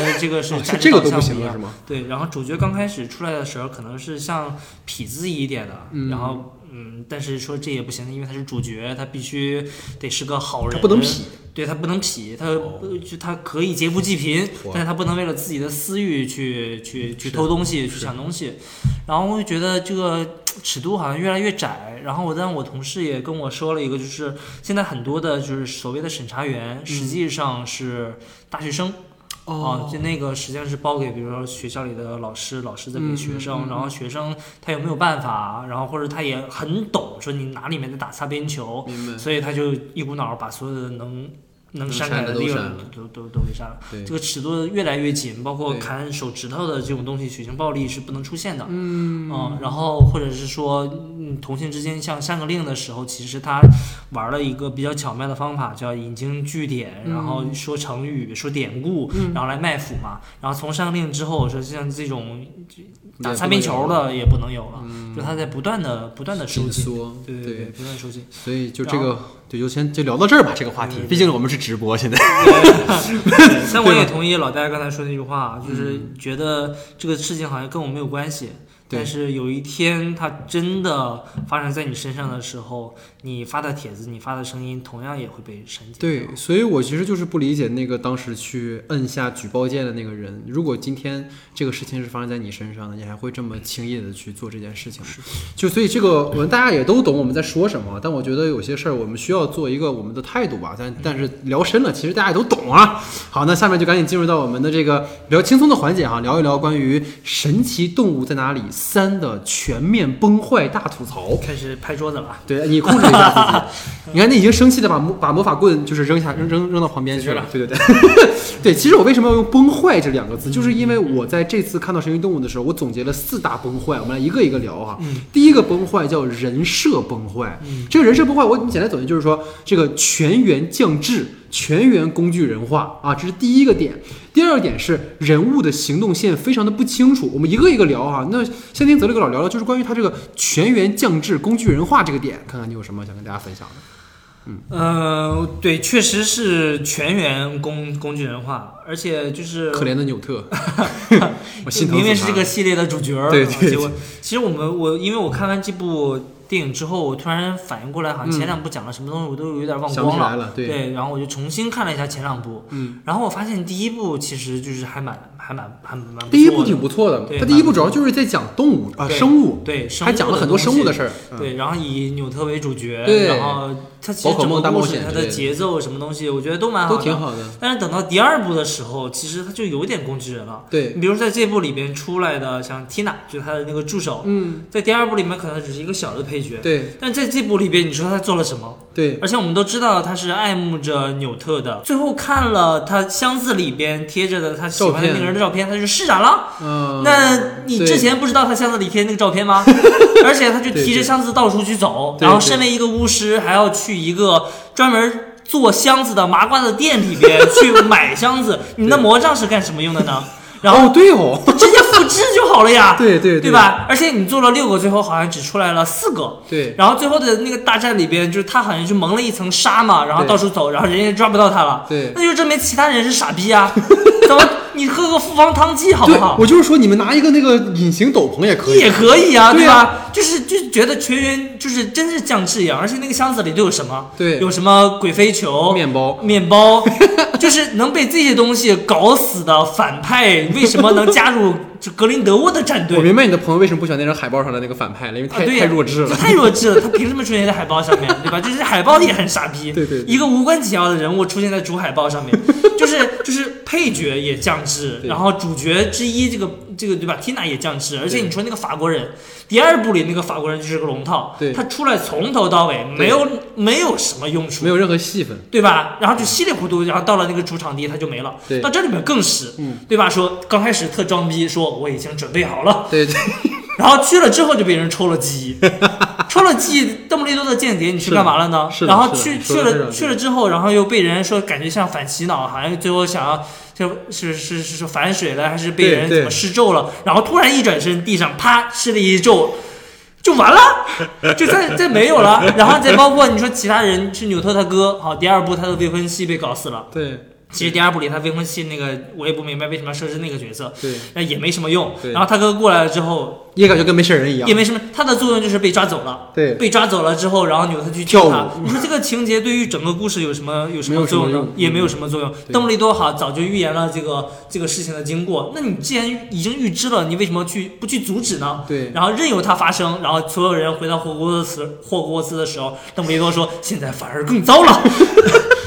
因为这个是哦价值导这这个都向不一样不行了是。吗？对，然后主角刚开始出来的时候，可能是像痞子一点的，嗯然后嗯，但是说这也不行，因为他是主角，他必须得是个好人，他不能痞，对他不能痞，他、就他可以劫富济贫，但是他不能为了自己的私欲去去去偷东西、去抢东西，然后我就觉得这个尺度好像越来越窄。然后我但我同事也跟我说了一个，就是现在很多的就是所谓的审查员，实际上是大学生。哦啊，就那个实际上是包给，比如说学校里的老师，老师在给学生，嗯嗯嗯然后学生他有没有办法，然后或者他也很懂，说你哪里面在打擦边球，所以他就一股脑儿把所有的能能能删删的都改的利润删了都都都给删了。这个尺度越来越紧，包括砍手指头的这种东西，血腥暴力是不能出现的。嗯然后或者是说，嗯，同性之间像上个令的时候，其实他玩了一个比较巧妙的方法，叫引经据典，然后说成语、说典故，然后来卖腐嘛。然后从上个令之后，说像这种打擦边球的也不能有了，就他在不断的不断的收紧。对对对，不断收紧。所以就这个，对，就先就聊到这儿吧，这个话题，毕竟我们是直播，现在。对 (laughs) 但我也同意老戴刚才说那句话，就是嗯觉得这个事情好像跟我没有关系。但是有一天它真的发生在你身上的时候，你发的帖子、你发的声音，同样也会被删减。对，所以我其实就是不理解那个当时去摁下举报键的那个人。如果今天这个事情是发生在你身上的，你还会这么轻易的去做这件事情吗？就所以这个，我们大家也都懂我们在说什么，但我觉得有些事儿我们需要做一个我们的态度吧。但但是聊深了，其实大家也都懂啊。好，那下面就赶紧进入到我们的这个比较轻松的环节哈，聊一聊关于《神奇动物在哪里三》的全面崩坏大吐槽。开始拍桌子了。对你控制一下自己。你看，那已经生气的把魔把魔法棍就是扔下扔扔扔到旁边去了。对对对，(laughs) 对。其实我为什么要用“崩坏”这两个字，就是因为我在这次看到神奇动物的时候，我总结了四大崩坏，我们来一个一个聊哈。第一个崩坏叫人设崩坏，这个人设崩坏，我简单总结就是说，这个全员降智。全员工具人化啊，这是第一个点。第二个点是人物的行动线非常的不清楚，我们一个一个聊哈。那先听泽雷格老聊聊，就是关于他这个全员降智、工具人化这个点，看看你有什么想跟大家分享的。呃，对，确实是全员工工具人化，而且就是可怜的纽特，(laughs) 我心疼明明是这个系列的主角儿，对对啊结果其实我们我因为我看完这部电影之后，我突然反应过来，好像前两部讲了什么东西，我都有点忘光了对。对，然后我就重新看了一下前两部，嗯，然后我发现第一部其实就是还蛮还蛮还蛮不错的第一部挺不错的，对他第一部主要就是在讲动物啊、对生物，对，生还讲了很多生物的事。儿。嗯对，然后以纽特为主角，对然后它其实整个冒故事它的险之类的节奏什么东西，我觉得都蛮好的，都挺好的。但是等到第二部的时候，其实它就有点工具人了。对，你比如在这部里边出来的，像 Tina，就是他的那个助手，嗯，在第二部里面可能只是一个小的配角，对但在这部里边，你说他做了什么？对，而且我们都知道他是爱慕着纽特的。最后看了他箱子里边贴着的他喜欢的那个人的照片，他就施展了。嗯，那你之前不知道他箱子里贴那个照片吗？(laughs) 而且他就提着箱子到处去走，然后身为一个巫师，还要去一个专门做箱子的麻瓜的店里边去买箱子。你那魔杖是干什么用的呢？(laughs) 然后哦，对哦，直接复制就好了呀，对 (laughs) 对对？吧？而且你做了六个，最后好像只出来了四个。对，然后最后的那个大战里边，就是他好像就蒙了一层纱嘛，然后到处走，然后人家抓不到他了。对那就证明其他人是傻逼啊！(laughs) 怎么你喝个复方汤剂好不好，？我就是说，你们拿一个那个隐形斗篷也可以，也可以啊，对吧？就是就是觉得全员就是真是降智一样，而且那个箱子里都有什么？对有什么鬼飞球、面包，面包，(laughs) 就是能被这些东西搞死的反派，为什么能加入就格林德沃的战队？我明白你的朋友为什么不喜欢那张海报上的那个反派了，因为太、太弱智了。太弱智了，他凭什么出现在海报上面，对吧？就是海报也很 (laughs) 傻逼，对对对一个无关紧要的人物出现在主海报上面，(laughs) 就是就是配角也降智，然后主角之一这个这个对吧？Tina 也降智，而且你说那个法国人，第二部里那个法国人就是个龙套，对他出来从头到尾没有没有什么用处，没有任何戏份，对吧？然后就稀里糊涂，然后到了那个主场地他就没了。对到这里面更是，嗯对吧？说刚开始特装逼，说我已经准备好了，对对 (laughs) 然后去了之后就被人抽了鸡，(laughs) 抽了鸡，邓布利多的间谍，你去干嘛了呢？然后去去了去了之后，然后又被人说感觉像反洗脑，好像最后想要就是是是是反水了，还是被人怎么施咒了？然后突然一转身，地上啪施了一咒。就完了，就再再没有了，然后再包括你说其他人是纽特他哥，好，第二部他的未婚妻被搞死了，对其实第二部里他未婚妻那个我也不明白为什么要设置那个角色，对，那也没什么用。然后他哥过来了之后，也感觉跟没事人一样也。没什么，他的作用就是被抓走了。对被抓走了之后，然后纽特去救他。你说这个情节对于整个故事有什么有什么作用？也没有什么作用。对邓布利多好早就预言了这个这个事情的经过，那你既然已经预知了，你为什么去不去阻止呢？对然后任由它发生，然后所有人回到霍格沃茨霍格沃茨的时候，邓布利多说：“现在反而更糟了。” (laughs)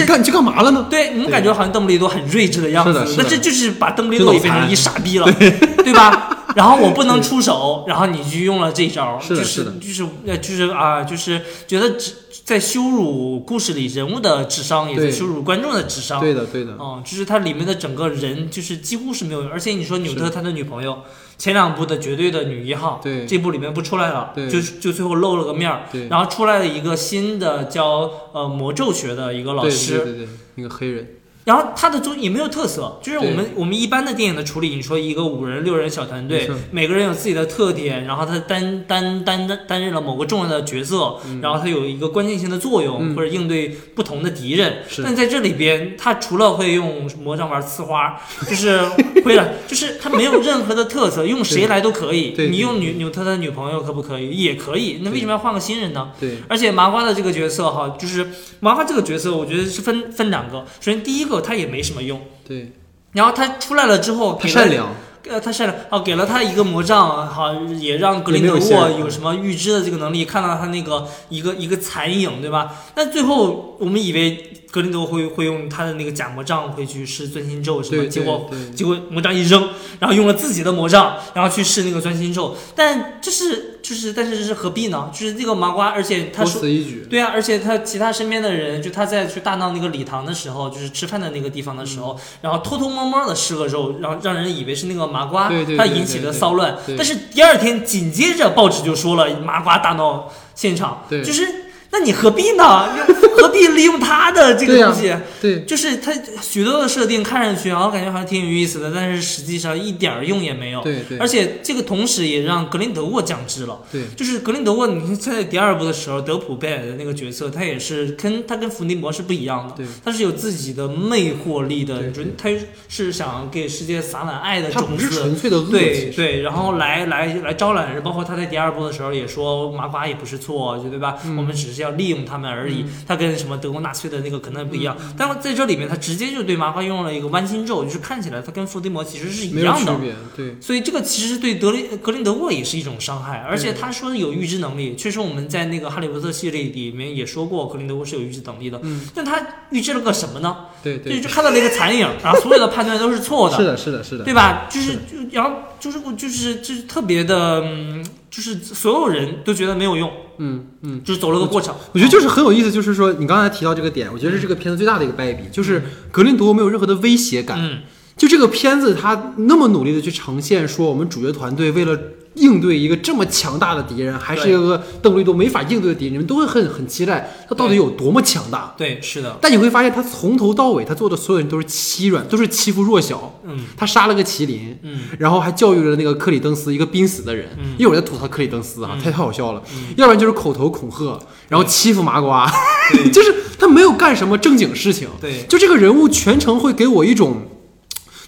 你干你去干嘛了呢？对，你们感觉好像邓布利多很睿智的样子。那这就是把邓布利多也变成一傻逼了，对。吧？(laughs) 然后我不能出手，然后你就用了这招，是的就是的。就是呃就是啊，就是觉得只在羞辱故事里人物的智商，也在羞辱观众的智商。对的对的，嗯，就是它里面的整个人，就是几乎是没有用，而且你说纽特他的女朋友，前两部的绝对的女一号，对。这部里面不出来了，对。就就最后露了个面儿，对。然后出来了一个新的叫呃魔咒学的一个老师，对对对，一个黑人，然后他的中也没有特色，就是我们我们一般的电影的处理，你说一个五人六人小团队，每个人有自己的特点，然后他担担担担担任了某个重要的角色，然后他有一个关键性的作用，嗯或者应对不同的敌人。是但在这里边，他除了会用魔杖玩呲花，(laughs) 就是会了，就是他没有任何的特色，(laughs) 用谁来都可以。你用纽纽特的女朋友可不可以？也可以。那为什么要换个新人呢？对而且麻瓜的这个角色哈，就是麻瓜这个角色，我觉得是分分两个。首先第一个他也没什么用，对，然后他出来了之后，他善，良，呃，他善良，哦，给了他一个魔杖，好，也让格林德沃有什么预知的这个能力，看到他那个一个一个残影，对吧？但最后我们以为格林德沃会会用他的那个假魔杖会去试钻心咒什么，结果，结果魔杖一扔，然后用了自己的魔杖，然后去试那个钻心咒，但这是就是但是这是何必呢？就是这个麻瓜，而且他说。对啊，而且他其他身边的人，就他在去大闹那个礼堂的时候，就是吃饭的那个地方的时候，然后偷偷摸摸的施个咒，让让人以为是那个麻瓜他引起的骚乱。但是第二天紧接着报纸就说了麻瓜大闹现场，就是那你何必呢？(laughs) 何必利用他的这个东西？对就是他许多的设定看上去啊，我感觉好像挺有意思的，但是实际上一点儿用也没有。对对而且这个同时也让格林德沃降智了。对就是格林德沃，你看在第二部的时候，德普贝尔的那个角色，他也是跟他跟伏地魔是不一样的，对，他是有自己的魅惑力的，对你说他是想给世界撒满爱的种子。纯粹的恶，对对，然后来来来招揽人，包括他在第二部的时候也说麻瓜也不是错，就对吧？嗯我们只是要利用他们而已。他跟什么德国纳粹的那个可能不一样，嗯但在这里面他直接就对麻瓜用了一个弯心咒，就是看起来他跟伏地魔其实是一样的。对所以这个其实对德林格林德沃也是一种伤害，而且他说有预知能力，确实我们在那个哈利波特系列里面也说过，格林德沃是有预知能力的。嗯，但他预知了个什么呢？对对，就就看到了一个残影，然后所有的判断都是错的，是的，是的，是的，对吧？就是就然后就是就是就是特别的，嗯，就是所有人都觉得没有用，嗯嗯。就是走了个过场。我觉得就是很有意思，就是说你刚才提到这个点，我觉得是这个片子最大的一个败笔，就是格林德沃没有任何的威胁感。嗯，就这个片子，他那么努力的去呈现说，我们主角团队为了应对一个这么强大的敌人，还是一个邓布利多没法应对的敌人，你们都会很很期待他到底有多么强大。对，是的，但你会发现，他从头到尾，他做的所有人都是欺软，都是欺负弱小。嗯他杀了个麒麟，嗯然后还教育了那个克里登斯一个濒死的人。嗯一会儿再吐槽克里登斯啊，嗯太太好笑了。嗯要不然就是口头恐吓，然后欺负麻瓜，(laughs) 就是他没有干什么正经事情。对，就这个人物全程会给我一种，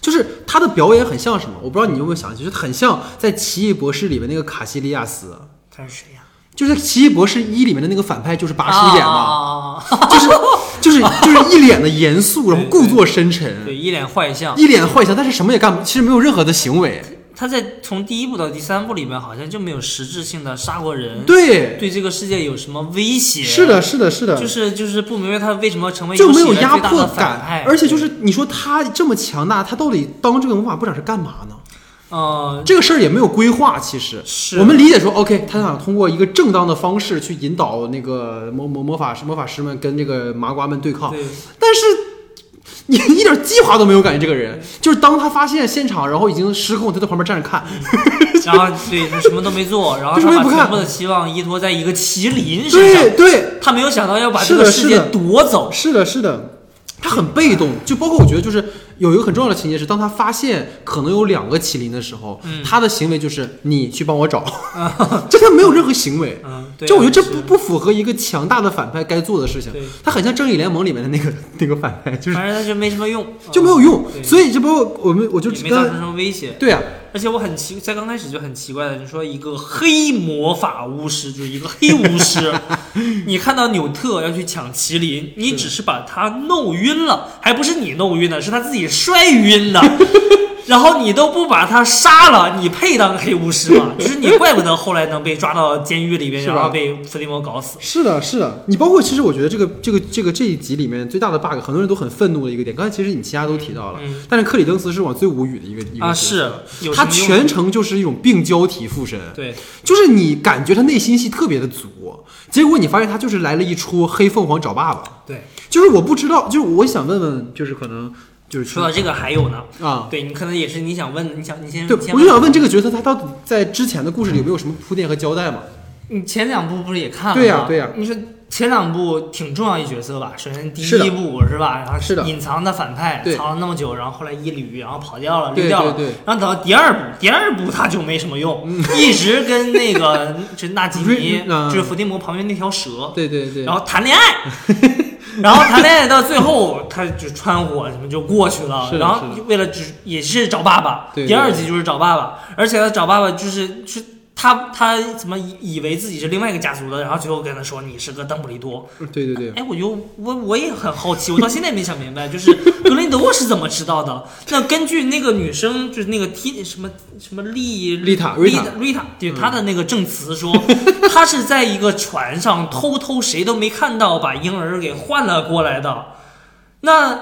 就是他的表演很像什么？我不知道你有没有想起，就是很像在《奇异博士》里面那个卡西利亚斯，他是谁呀？就是在《奇异博士一》里面的那个反派，就是拔叔演的，啊，就是就是就是一脸的严肃，然后故作深沉，对，一脸坏相。一脸坏相，但是什么也干不，其实没有任何的行为。他在从第一部到第三部里面，好像就没有实质性的杀过人，对，对这个世界有什么威胁？是的，是的，是的，就是就是不明白他为什么成为就没有压迫感，，而且就是你说他这么强大，他到底当这个魔法部长是干嘛呢？呃，这个事儿也没有规划，其实是我们理解说，OK，他想通过一个正当的方式去引导那个魔魔魔法师魔法师们跟这个麻瓜们对抗，对但是你一点计划都没有感觉这个人，就是当他发现现场，然后已经失控，他在旁边站着看，(laughs) 然后对他什么都没做，然后他把全部的期望依托在一个麒麟身上，对，他没有想到要把这个世界的是的夺走。是的，是的。他很被动，就包括我觉得，就是有一个很重要的情节是，当他发现可能有两个麒麟的时候，嗯。他的行为就是你去帮我找，(laughs) 就他没有任何行为，嗯，对啊就我觉得这不不符合一个强大的反派该做的事情，他很像正义联盟里面的那个 (laughs) 那个反派，就是反正他就没什么用，就没有用。所以这包括我们我就没造成什么威胁。对啊，而且我很奇，在刚开始就很奇怪的，你说一个黑魔法巫师，就是一个黑巫师，(laughs) 你看到纽特要去抢麒麟，你只是把他弄晕了，还不是你弄晕的，是他自己摔晕的。(laughs) 然后你都不把他杀了，你配当黑巫师吗？(laughs) 就是你怪不得后来能被抓到监狱里边，然后被伏地魔搞死。是的，是的，你包括其实我觉得这个这个这个这一集里面最大的 bug，很多人都很愤怒的一个点，刚才其实你其他都提到了，嗯。但是克里登斯是我最无语的一个一个啊，是他全程就是一种病娇体附身，对。就是你感觉他内心戏特别的足，结果你发现他就是来了一出黑凤凰找爸爸，对。就是我不知道，就是我想问问，就是可能就是说到这个还有呢，啊，对你可能也是你想问，你想你先对，先我就想问这个角色他到底在之前的故事里有没有什么铺垫和交代嘛？你前两部不是也看了吗？对呀对呀你说前两部挺重要一角色吧？首先第一部是吧？然后是的隐藏的反派藏了那么久，然后后来一捋，然后跑掉了，对溜掉了。对对然后等到第二部，第二部他就没什么用，一直跟那个 (laughs) 就是纳吉尼，嗯就是伏地魔旁边那条蛇，对对对，然后谈恋爱。(laughs) 然后谈恋爱到最后，他就穿火什么就过去了然后为了只也是找爸爸，第二集就是找爸爸，而且他找爸爸就是是他他怎么以以为自己是另外一个家族的，然后最后跟他说你是个邓布利多。对对对，哎，我就我我也很好奇，我到现在没想明白，就是格林德沃是怎么知道的？那根据那个女生就是那个 T 什么什么丽丽塔丽瑞塔瑞塔，对嗯她的那个证词说，她是在一个船上偷偷谁都没看到把婴儿给换了过来的。那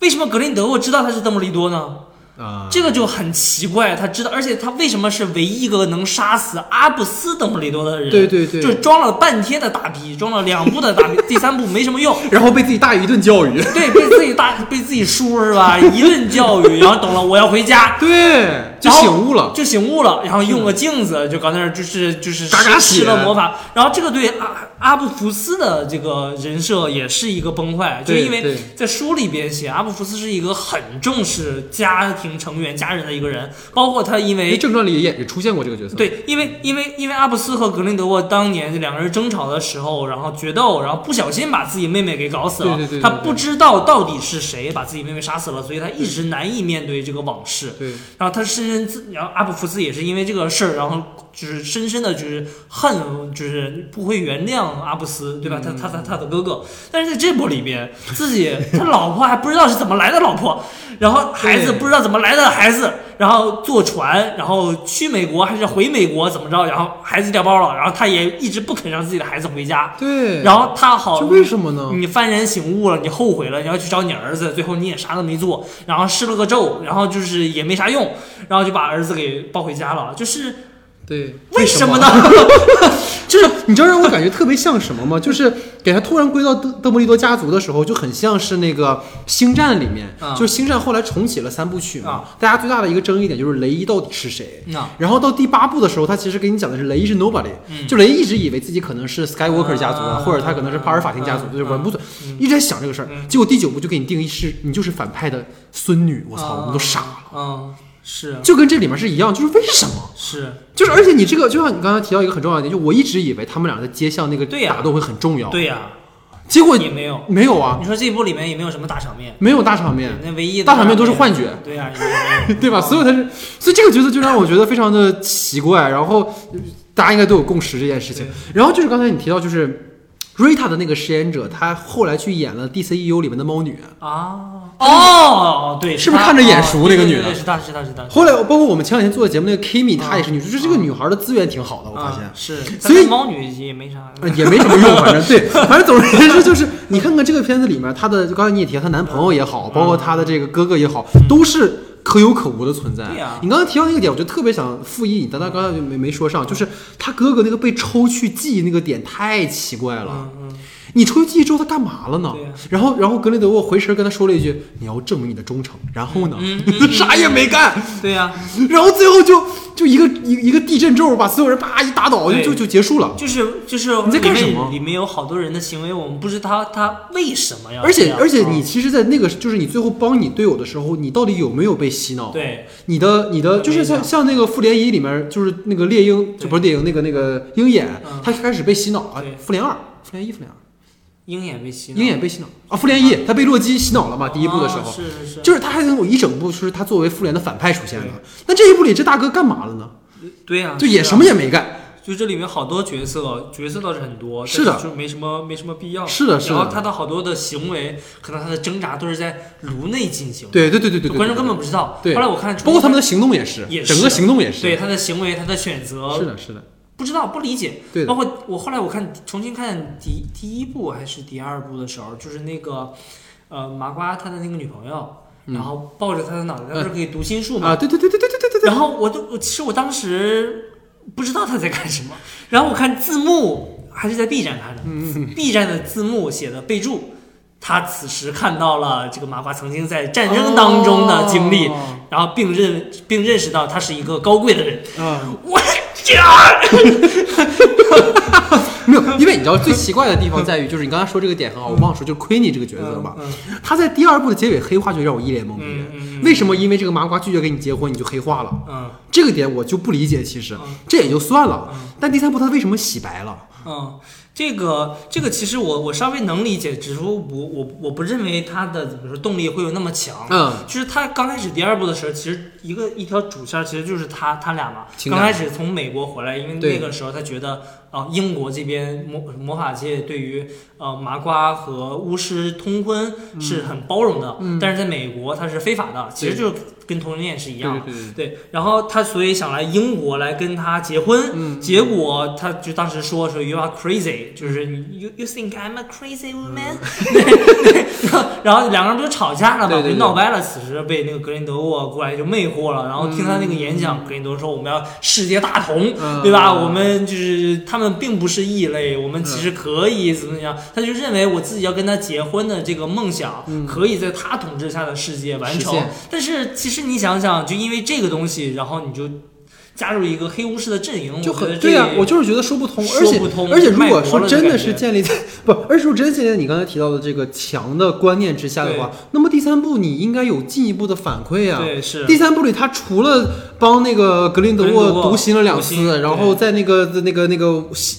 为什么格林德沃知道他是邓布利多呢？啊，这个就很奇怪，他知道，而且他为什么是唯一一个能杀死阿布斯邓布利多的人？对对对。就是装了半天的大逼，装了两部的大逼，第三部没什么用。(laughs) 然后被自己大爷一顿教育，(laughs) 对，被自己大被自己叔是吧？一顿教育，然后懂了，我要回家，对，就醒悟了，就醒悟了，然后用个镜子就搁那儿就是就是嘎嘎施了魔法，然后这个对阿阿布福斯的这个人设也是一个崩坏，就因为在书里边写阿布福斯是一个很重视家庭成员家人的一个人，包括他因因为为。正传里也也出现过这个角色，对，因为因为因为阿布斯和格林德沃当年这两个人争吵的时候，然后决斗，然后不小心把自己妹妹给搞死了。对对对对对他不知道到底是谁把自己妹妹杀死了，所以他一直难以面对这个往事。对然后他深深自，然后阿布福斯也是因为这个事儿，然后就是深深的就是恨，就是不会原谅阿布斯，对吧？他他他他的哥哥，但是在这部里边，自己他老婆还不知道是怎么来的老婆，然后孩子不知道怎么来的孩子，然后坐船，然后去美国还是回美国怎么着，然后孩子掉包了，然后他也一直不肯让自己的孩子回家，对，然后他好这为什么呢？你幡然醒悟了，你后悔了，你要去找你儿子，最后你也啥都没做，然后施了个咒，然后就是也没啥用，然后就把儿子给抱回家了，就是对，为什么呢？(laughs) 就是你知道让我感觉特别像什么吗？就是给他突然归到邓邓布利多家族的时候，就很像是那个《星战》里面，啊就是《星战》后来重启了三部曲嘛，啊大家最大的一个争议点就是雷伊到底是谁。那然后到第八部的时候，他其实给你讲的是雷伊是 nobody，、嗯。就雷伊一直以为自己可能是 Skywalker 家族啊，啊或者他可能是帕尔法廷家族，啊就是文不准，嗯。一直在想这个事儿。嗯。结果第九部就给你定义是你就是反派的孙女，我操，我们都傻了。嗯，是就跟这里面是一样，就是为什么？是，就是而且你这个就像你刚才提到一个很重要的点，就我一直以为他们俩在街巷那个打斗会很重要，对呀、结果也没有。没有啊，你说这一部里面也没有什么大场面，没有大场面，那唯一的大场面都是幻觉，对呀、(laughs) 对吧？所有他是，所以这个角色就让我觉得非常的奇怪，然后呃大家应该都有共识这件事情。然后就是刚才你提到，就是瑞塔的那个饰演者，她后来去演了 DCEU 里面的猫女。啊。哦，对，是不是看着眼熟哦那个女的是她是她是她。后来包括我们前两天做的节目那个 Kimi，啊她也是女主，就是这个女孩的资源挺好的，我发现啊。是，所以猫女也没啥。呃，也没什么用，反正对，反正总而言之就是，你看看这个片子里面，她的刚才你也提到，她男朋友也好，包括她的这个哥哥也好，都是可有可无的存在。对呀你刚刚提到那个点，我就特别想复议你，但他刚才就没没说上，就是他哥哥那个被抽去记忆那个点太奇怪了。嗯嗯，你抽去记忆之后，他干嘛了呢？然后，然后格雷德沃回身跟他说了一句：“你要证明你的忠诚。”然后呢，嗯 (laughs) 啥也没干，对呀、然后最后就就一个一一个地震咒把所有人啪一打倒，就就就结束了。就是就是你在干什么？里面有好多人的行为，我们不知道他他为什么要而且而且，嗯。你其实，在那个就是你最后帮你队友的时候，你到底有没有被洗脑？对。你的你的就是像像那个复联一里面，就是那个猎鹰，就不是猎鹰那个那个鹰眼嗯，他开始被洗脑了对。复联二、复联一、复联二，鹰眼被洗脑，鹰眼被洗脑啊！复联一他被洛基洗脑了嘛？第一部的时候，啊是是是，就是他还能有一整部是他作为复联的反派出现了。那这一部里这大哥干嘛了呢？对呀、就也什么也没干。就这里面好多角色，角色倒是很多，是的但就没什么没什么必要。是的，是然后，他的好多的行为，可能他的挣扎都是在颅内进行，对对对对对对，观众根本不知道。对后来我看，包括他们的行动也是，也是整个行动也是，对他的行为、他的选择，是的，是的，不知道不理解。对包括我后来我看重新看第第一部还是第二部的时候，就是那个呃麻瓜他的那个女朋友，嗯。然后抱着他的脑袋，他不是可以读心术嘛？啊，对对对对对对对对对，然后我都我其实我当时不知道他在干什么，然后我看字幕还是在 B 站看的、嗯 b 站的字幕写的备注，他此时看到了这个麻瓜曾经在战争当中的经历，哦。然后并认并认识到他是一个高贵的人。嗯，我 (laughs) (laughs) 没有，因为你知道最奇怪的地方在于，就是你刚才说这个点很好，我忘了说，就是亏你这个角色吧，嗯他在第二部的结尾黑化就让我一脸懵逼。为什么？因为这个麻瓜拒绝跟你结婚，你就黑化了？嗯这个点我就不理解。其实嗯这也就算了嗯，但第三部他为什么洗白了？嗯，这个这个其实我我稍微能理解，只是说我我我不认为他的比如说动力会有那么强。嗯，就是他刚开始第二部的时候，其实一个一条主线其实就是他他俩嘛。刚开始从美国回来，因为那个时候他觉得啊、英国这边魔魔法界对于呃麻瓜和巫师通婚是很包容的，嗯。但是在美国它是非法的，其实就是跟同性恋是一样的。对对对，对，然后他所以想来英国来跟他结婚，嗯结果他就当时说说 you are crazy，就是你 you you think I'm a crazy woman，、对对，然后两个人不就吵架了嘛，就闹掰了。此时被那个格林德沃过来就魅惑了，然后听他那个演讲，嗯。格林德沃说我们要世界大同，嗯。对吧？我们就是他们并不是异类，我们其实可以怎么怎么样。他就认为我自己要跟他结婚的这个梦想，嗯可以在他统治下的世界完成。但是其实你想想，就因为这个东西，然后你就加入一个黑巫师的阵营，就很对呀、我就是觉得说不通，而且而且如果说真的是建立在不，而且如果真建立在你刚才提到的这个强的观念之下的话，那么第三部你应该有进一步的反馈啊、对是第三部里，他除了帮那个格林德沃沃读心了两次，然后在那个那个那个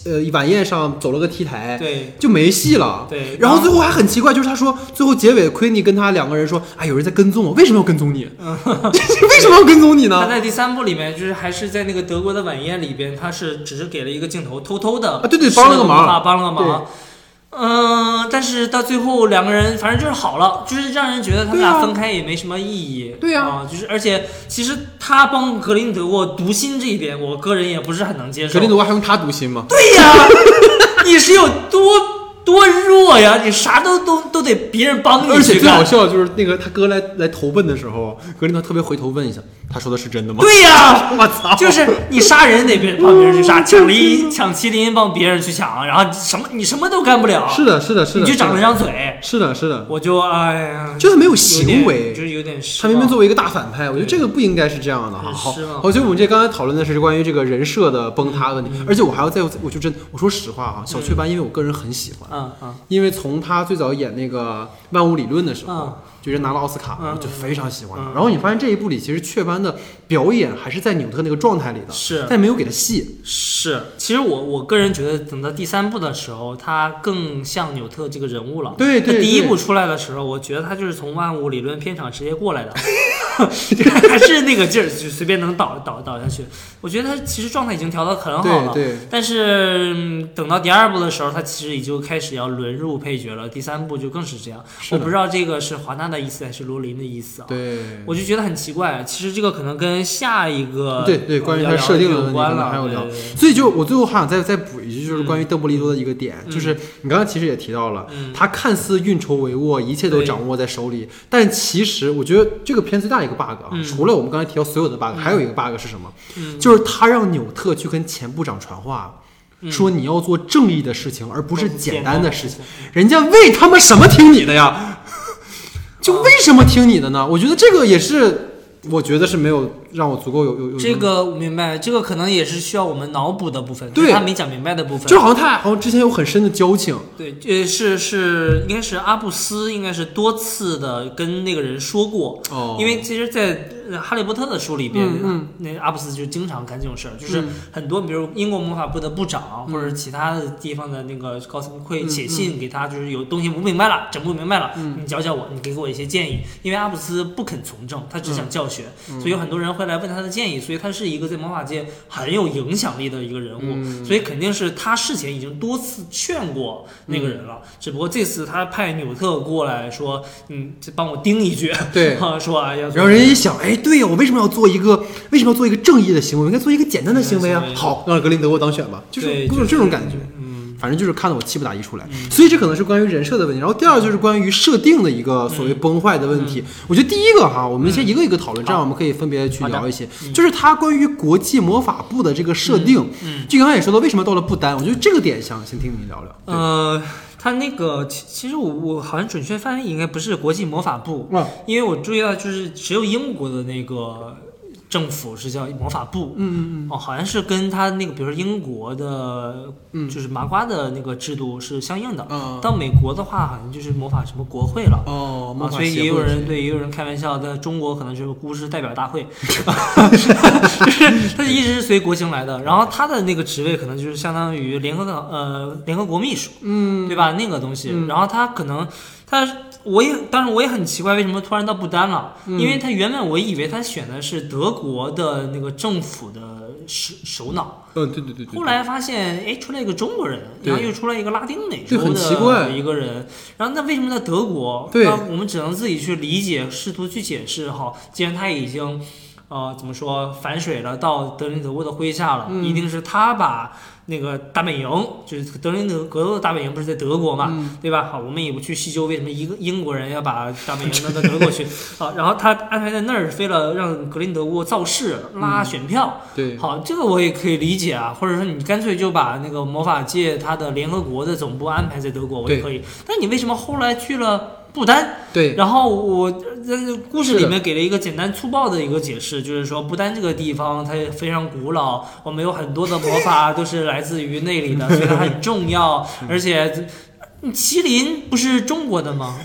呃晚宴上走了个 T 台，对就没戏了。对，然后最后还很奇怪，就是他说最后结尾奎尼跟他两个人说，哎，有人在跟踪我，为什么要跟踪你？(laughs) 为什么要跟踪你呢？他在第三部里面，就是还是在那个德国的晚宴里边，他是只是给了一个镜头，偷偷的啊对对帮了个忙帮了个忙。嗯，但是到最后两个人反正就是好了，就是让人觉得他们俩分开也没什么意义。对呀啊，就是而且其实他帮格林德沃读心这一点，我个人也不是很能接受。格林德沃还用他读心吗？对呀，(laughs) 你是有多多弱呀？你啥都都都得别人帮你而且。最好笑的就是那个他哥来来投奔的时候，格林德沃特别回头问一下，他说的是真的吗？对呀，(laughs) 我操！就是你杀人得别帮别人去杀，抢 (laughs) 梨抢麒麟帮别人去抢，然后什么你什么都干不了，是的，是的，是的，你就长了张嘴，是的，是的，我就哎呀，就是没有行为就。是有点失他。明明作为一个大反派，我觉得这个不应该是这样的哈。好，我觉得我们这刚才讨论的是关于这个人设的崩塌问题，嗯而且我还要再，我就真我说实话哈，小雀斑，因为我个人很喜欢，因为从他最早演那个《万物理论》的时候，就是拿了奥斯卡，嗯我就非常喜欢然后你发现这一部里，其实雀斑的表演还是在纽特那个状态里的，是但没有给他戏。是，其实我我个人觉得，等到第三部的时候，他更像纽特这个人物了。对对对他第一部出来的时候，我觉得他就是从万物理论片场直接过来的，(laughs) 还是那个劲儿，就随便能倒倒倒下去。我觉得他其实状态已经调得很好了。对对，但是、嗯等到第二部的时候，他其实已经开始要沦入配角了。第三部就更是这样。是我不知道这个是华纳的意思还是罗琳的意思啊？对。我就觉得很奇怪。其实这个可能跟下一个对对，关于他设定的问题，有关了，可能还有聊对。对对所以就我最后还想再再补一句，就是关于邓布利多的一个点，嗯就是你刚刚其实也提到了，嗯他看似运筹帷幄，一切都掌握在手里，但其实我觉得这个片最大的一个 bug 啊，嗯除了我们刚才提到所有的 bug，、还有一个 bug 是什么？嗯就是他让纽特去跟前部长传话。嗯说你要做正义的事情，而不是简单的事情。情。人家为他妈什么听你的呀？就为什么听你的呢？我觉得这个也是，我觉得是没有让我足够有有有这个我明白，这个可能也是需要我们脑补的部分，对。他没讲明白的部分。就好像他俩好像之前有很深的交情，对，呃，是是，应该是阿布斯，应该是多次的跟那个人说过，哦。因为其实在，呃哈利波特的书里边，嗯那阿布斯就经常干这种事儿，就是嗯。很多比如英国魔法部的部长、嗯。或者其他的地方的那个高层会嗯写信给他，就是有东西不明白了，整不明白了，嗯。你教教我，你给我一些建议。因为阿布斯不肯从政，他只想教学，嗯。所以有很多人会来问他的建议，所以他是一个在魔法界很有影响力的一个人物。嗯。所以肯定是他事前已经多次劝过那个人了，只不过这次他派纽特过来说，嗯，就帮我盯一句，对。(laughs) 啊，说哎呀，然后人家一想，哎，对呀，我为什么要做一个为什么要做一个正义的行为？我应该做一个简单的行为啊好，让格林德沃当选吧，就是对各种这种感觉。嗯，反正就是看得我气不打一处来，所以这可能是关于人设的问题。然后第二就是关于设定的一个所谓崩坏的问题。我觉得第一个哈，我们先一个一个讨论，这样我们可以分别去聊一些。就是他关于国际魔法部的这个设定，嗯就刚才也说到，为什么到了不丹？我觉得这个点想先听你聊聊。对呃，他那个其其实我我好像准确翻译应该不是国际魔法部，嗯，因为我注意到就是只有英国的那个政府是叫魔法部，嗯嗯哦，好像是跟他那个比如说英国的，嗯就是麻瓜的那个制度是相应的。到美国的话，好像就是魔法什么国会了。哦，魔啊，法所以也有人对，也有人开玩笑，在中国可能就是巫师代表大会，(laughs) 就是他一直是随国情来的。然后他的那个职位可能就是相当于联合港呃联合国秘书，嗯对吧？那个东西。嗯然后他可能他我也当时我也很奇怪，为什么突然到不丹了？嗯因为他原本我以为他选的是德国的那个政府的首首脑，嗯，对对对对。后来发现哎出来一个中国人，然后又出来一个拉丁美对洲很奇怪的一个人，然后那为什么在德国？对那我们只能自己去理解，试图去解释哈。既然他已经。呃，怎么说反水了，到德林德沃的麾下了，嗯一定是他把那个大本营，就是德林德格斗的大本营，不是在德国嘛，嗯对吧？好，我们也不去细究为什么一个英国人要把大本营弄到德国去。(laughs) 好，然后他安排在那儿，为了让格林德沃造势拉选票。对，好，这个我也可以理解啊，或者说你干脆就把那个魔法界它的联合国的总部安排在德国，我也可以。但你为什么后来去了不丹？对，然后我在故事里面给了一个简单粗暴的一个解释，就是说不丹这个地方它也非常古老，我们有很多的魔法 (laughs) 都是来自于那里的，所以它很重要。(laughs) 而且，你麒麟不是中国的吗？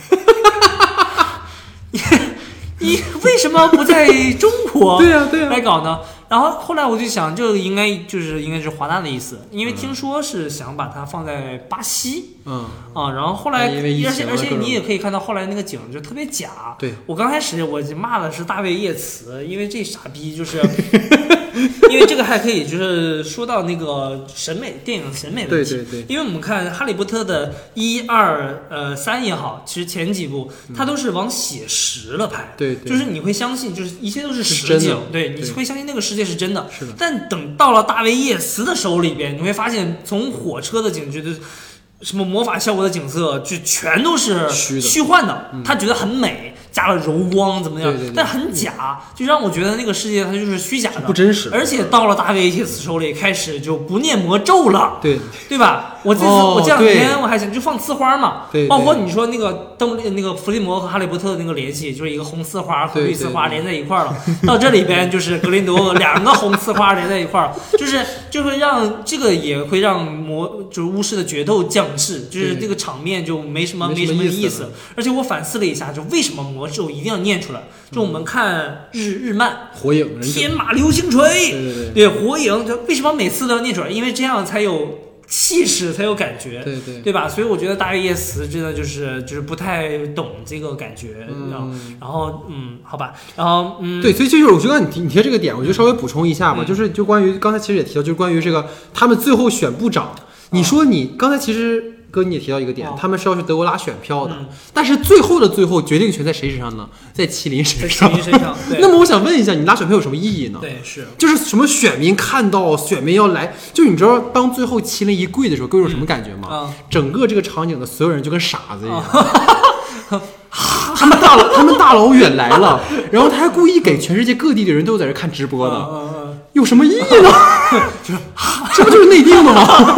你你为什么不在中国？(laughs) 对呀对呀来搞呢？然后后来我就想，这个应该就是应该是华纳的意思，因为听说是想把它放在巴西嗯，啊。然后后来，因为疫而且而且各种你也可以看到后来那个景就特别假。对，我刚开始我就骂的是大卫叶茨，因为这傻逼就是。(laughs) (laughs) 因为这个还可以，就是说到那个审美电影审美问题。对对对，因为我们看《哈利波特》的一二呃三也好，其实前几部它都是往写实了拍，就是你会相信，就是一切都是实景，对，你对会相信那个世界是真的。是的，但等到了大卫叶茨的手里边，你会发现，从火车的景，区的什么魔法效果的景色，就全都是虚的。虚幻的。他觉得很美，加了柔光怎么样？对对对但很假，就让我觉得那个世界它就是虚假的，不真实。而且到了大卫耶斯手里，开始就不念魔咒了。对，对吧？我这次、哦我这两天我还想就放呲花嘛，对包括你说那个邓那个伏地魔和哈利波特的那个联系，就是一个红刺花和绿刺花连在一块儿了。到这里边就是格林德沃 (laughs) 两个红刺花连在一块儿了，就是就会让这个也会让魔就是巫师的决斗降智，就是对。这个场面就没什么没什么意意思而且我反思了一下，就为什么魔咒一定要念出来？就我们看日日漫火影天马流星锤》，对火影，就为什么每次都要念出来？因为这样才有气势，才有感觉。对对对吧？所以我觉得大卫叶茨真的就是就是不太懂这个感觉，然后嗯然后嗯，好吧，然后嗯，对，所以就是我觉得你提你提这个点，我就稍微补充一下吧，嗯就是就关于刚才其实也提到，就是关于这个他们最后选部长，你说你刚才其实哥你也提到一个点哦，他们是要去德国拉选票的，嗯但是最后的最后决定权在谁身上呢？在麒麟在麒身上。麟身上，(laughs) 那么我想问一下，你拉选票有什么意义呢？对是，就是什么选民看到选民要来，就你知道当最后麒麟一跪的时候，各位有什么感觉吗？啊整个这个场景的所有人就跟傻子一样。啊 (laughs) 他们大老他们大老远来了，(laughs) 然后他还故意给全世界各地的人都在这看直播呢，嗯嗯有什么意义呢？这不就是内定的吗？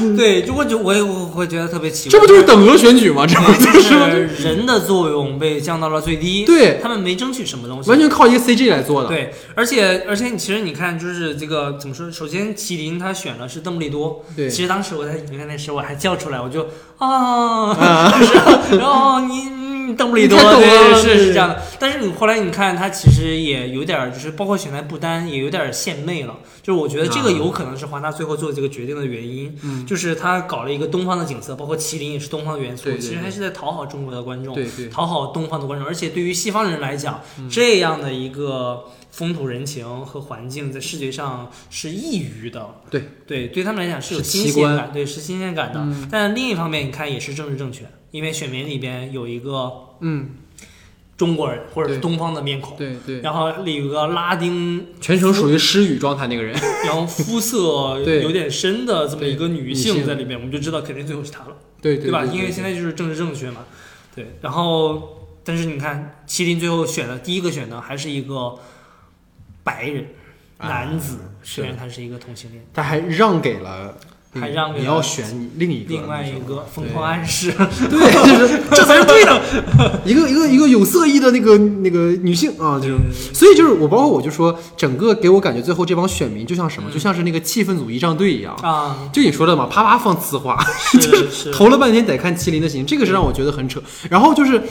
嗯，对，就我就我也我会觉得特别奇怪，这不就是等额选举吗？这不就就是人的作用被降到了最低，对他们没争取什么东西，完全靠一个 CG 来做的。对，而且而且你其实你看，就是这个怎么说？首先，麒麟他选的是邓布利多。对其实当时我在影院那时候我还叫出来，我就啊，啊 (laughs) 就是然后你你邓布利多对是是这样的。但是你后来你看，他其实也有点，就是包括选在不丹也有点献媚了。就是我觉得这个啊有可能是华纳最后做这个决定的原因，嗯就是他搞了一个东方的景色，包括麒麟也是东方的元素，对对其实还是在讨好中国的观众，讨好东方的观众。而且对于西方人来讲，嗯这样的一个风土人情和环境，在视觉上是异于的。对对，对他们来讲是有新鲜感，对，是新鲜感的。嗯但另一方面，你看也是政治正确，因为选民里边有一个嗯，中国人或者是东方的面孔，对对，然后里有个拉丁，全程属于失语状态那个人，(laughs) 然后肤色 (laughs) 有点深的这么一个女女性。性在里面，我们就知道肯定最后是她了，对对吧？对因为现在就是政治正确嘛，对。然后，但是你看，麒麟最后选的第一个选的还是一个白人男子，啊虽然他是一个同性恋，他还让给了那个，还让你要选你另一个，另外一个疯狂暗示，(laughs) 对，(laughs) 就是这才是对的。(laughs) 一个一个一个有色艺的那个那个女性啊，这种，所以就是我包括我就说，整个给我感觉最后这帮选民就像什么，嗯就像是那个气氛组仪仗队一样。啊，就你说的嘛，啪啪放呲花，就是，投了半天得看麒麟的行，这个是让我觉得很扯。然后就是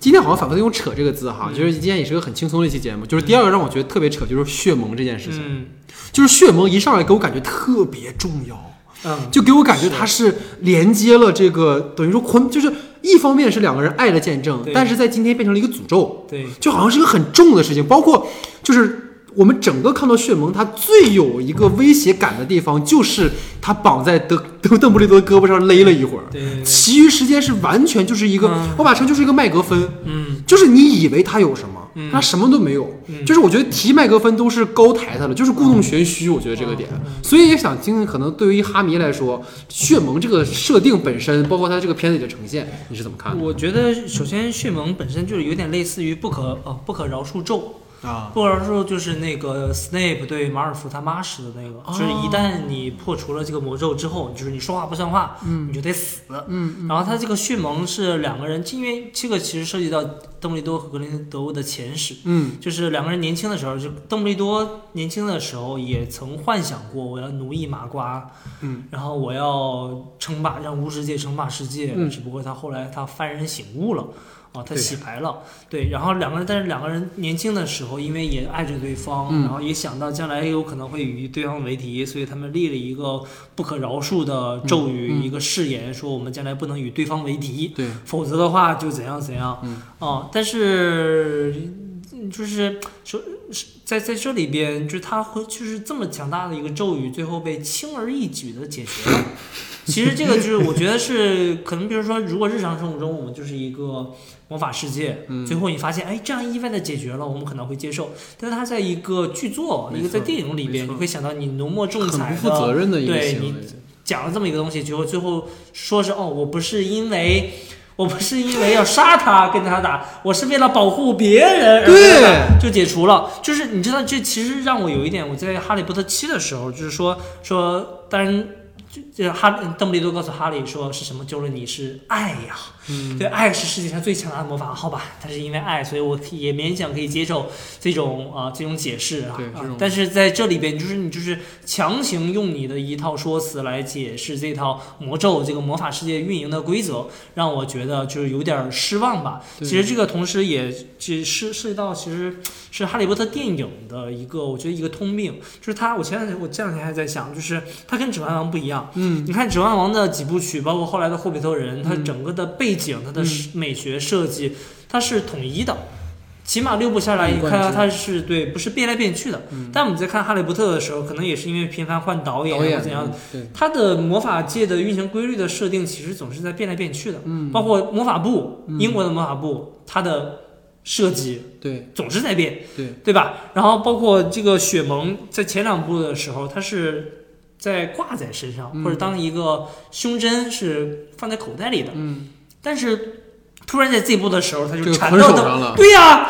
今天好像反复在用“扯”这个字哈，嗯就是今天也是个很轻松的一期节目。就是第二个让我觉得特别扯，就是血盟这件事情，嗯就是血盟一上来给我感觉特别重要。嗯，就给我感觉它是连接了这个，等于说昆，就是一方面是两个人爱的见证，但是在今天变成了一个诅咒，对，就好像是一个很重的事情。包括就是我们整个看到血盟，它最有一个威胁感的地方，就是他绑在德德 (laughs) 邓布利多胳膊上勒了一会儿，其余时间是完全就是一个，嗯。我把它称就是一个麦格芬，嗯。就是你以为他有什么，嗯。它什么都没有。嗯。就是我觉得提麦格芬都是高抬他了，就是故弄玄虚。我觉得这个点，嗯。所以也想听听，可能对于哈迷来说，血盟这个设定本身，包括他这个片子里的呈现，你是怎么看的？我觉得首先血盟本身就是有点类似于不可呃不可饶恕咒，啊？不可饶恕就是那个 Snape 对马尔福他妈使的那个，就是一旦你破除了这个魔咒之后，就是你说话不算话，嗯你就得死。嗯然后他这个迅盟是两个人，因为这个其实涉及到邓布利多和格林德沃的前史。嗯就是两个人年轻的时候，就邓布利多年轻的时候也曾幻想过，我要奴役麻瓜，嗯，然后我要称霸，让巫师界称霸世界。嗯只不过他后来他幡然醒悟了，啊，他洗牌了，对。然后两个人，但是两个人年轻的时候，因为也爱着对方，嗯然后也想到将来有可能会与对方为敌，所以他们立了一个不可饶恕的咒语，嗯嗯一个誓言，说我们将来不能与对方为敌。对，否则的话就怎样怎样。嗯哦，但是嗯就是说是在在这里边，就是他会就是这么强大的一个咒语，最后被轻而易举的解决了。其实这个就是我觉得是可能，比如说，如果日常生活中我们就是一个魔法世界，嗯最后你发现哎这样意外的解决了，我们可能会接受。但是它在一个剧作，一个在电影里边，你会想到你浓墨重很彩不负责的任的一个对你。讲了这么一个东西，结果最后说是哦，我不是因为。我不是因为要杀他跟他打，我是为了保护别人而跟他打，就解除了。就是你知道，这其实让我有一点，我在《哈利波特七》的时候，就是说说，当然，就就哈邓布利多告诉哈利说是什么救了你是爱呀，嗯对，爱是世界上最强大的魔法，好吧？但是因为爱，所以我也勉强可以接受这种啊、这种解释啊对。啊但是在这里边，就是你就是强行用你的一套说辞来解释这套魔咒这个魔法世界运营的规则，让我觉得就是有点失望吧。其实这个同时也只是涉及到其实是哈利波特电影的一个，我觉得一个通病，就是他。我前两天我这两天还在想，就是他跟指环王不一样。嗯你看《指环王》的几部曲，包括后来的《霍比特人》，它嗯整个的背景、它的嗯美学设计，它是统一的。起码六部下来，你看到它是对，不是变来变去的。嗯，但我们在看《哈利波特》的时候，可能也是因为频繁换导演或怎样，对，它的魔法界的运行规律的设定，其实总是在变来变去的。嗯包括魔法部，嗯英国的魔法部，它的设计对总是在变，对对吧？然后包括这个雪盟，在前两部的时候，它是在挂在身上，嗯或者当一个胸针是放在口袋里的。嗯，但是突然在这一部的时候，他就缠到的。手上了，对呀、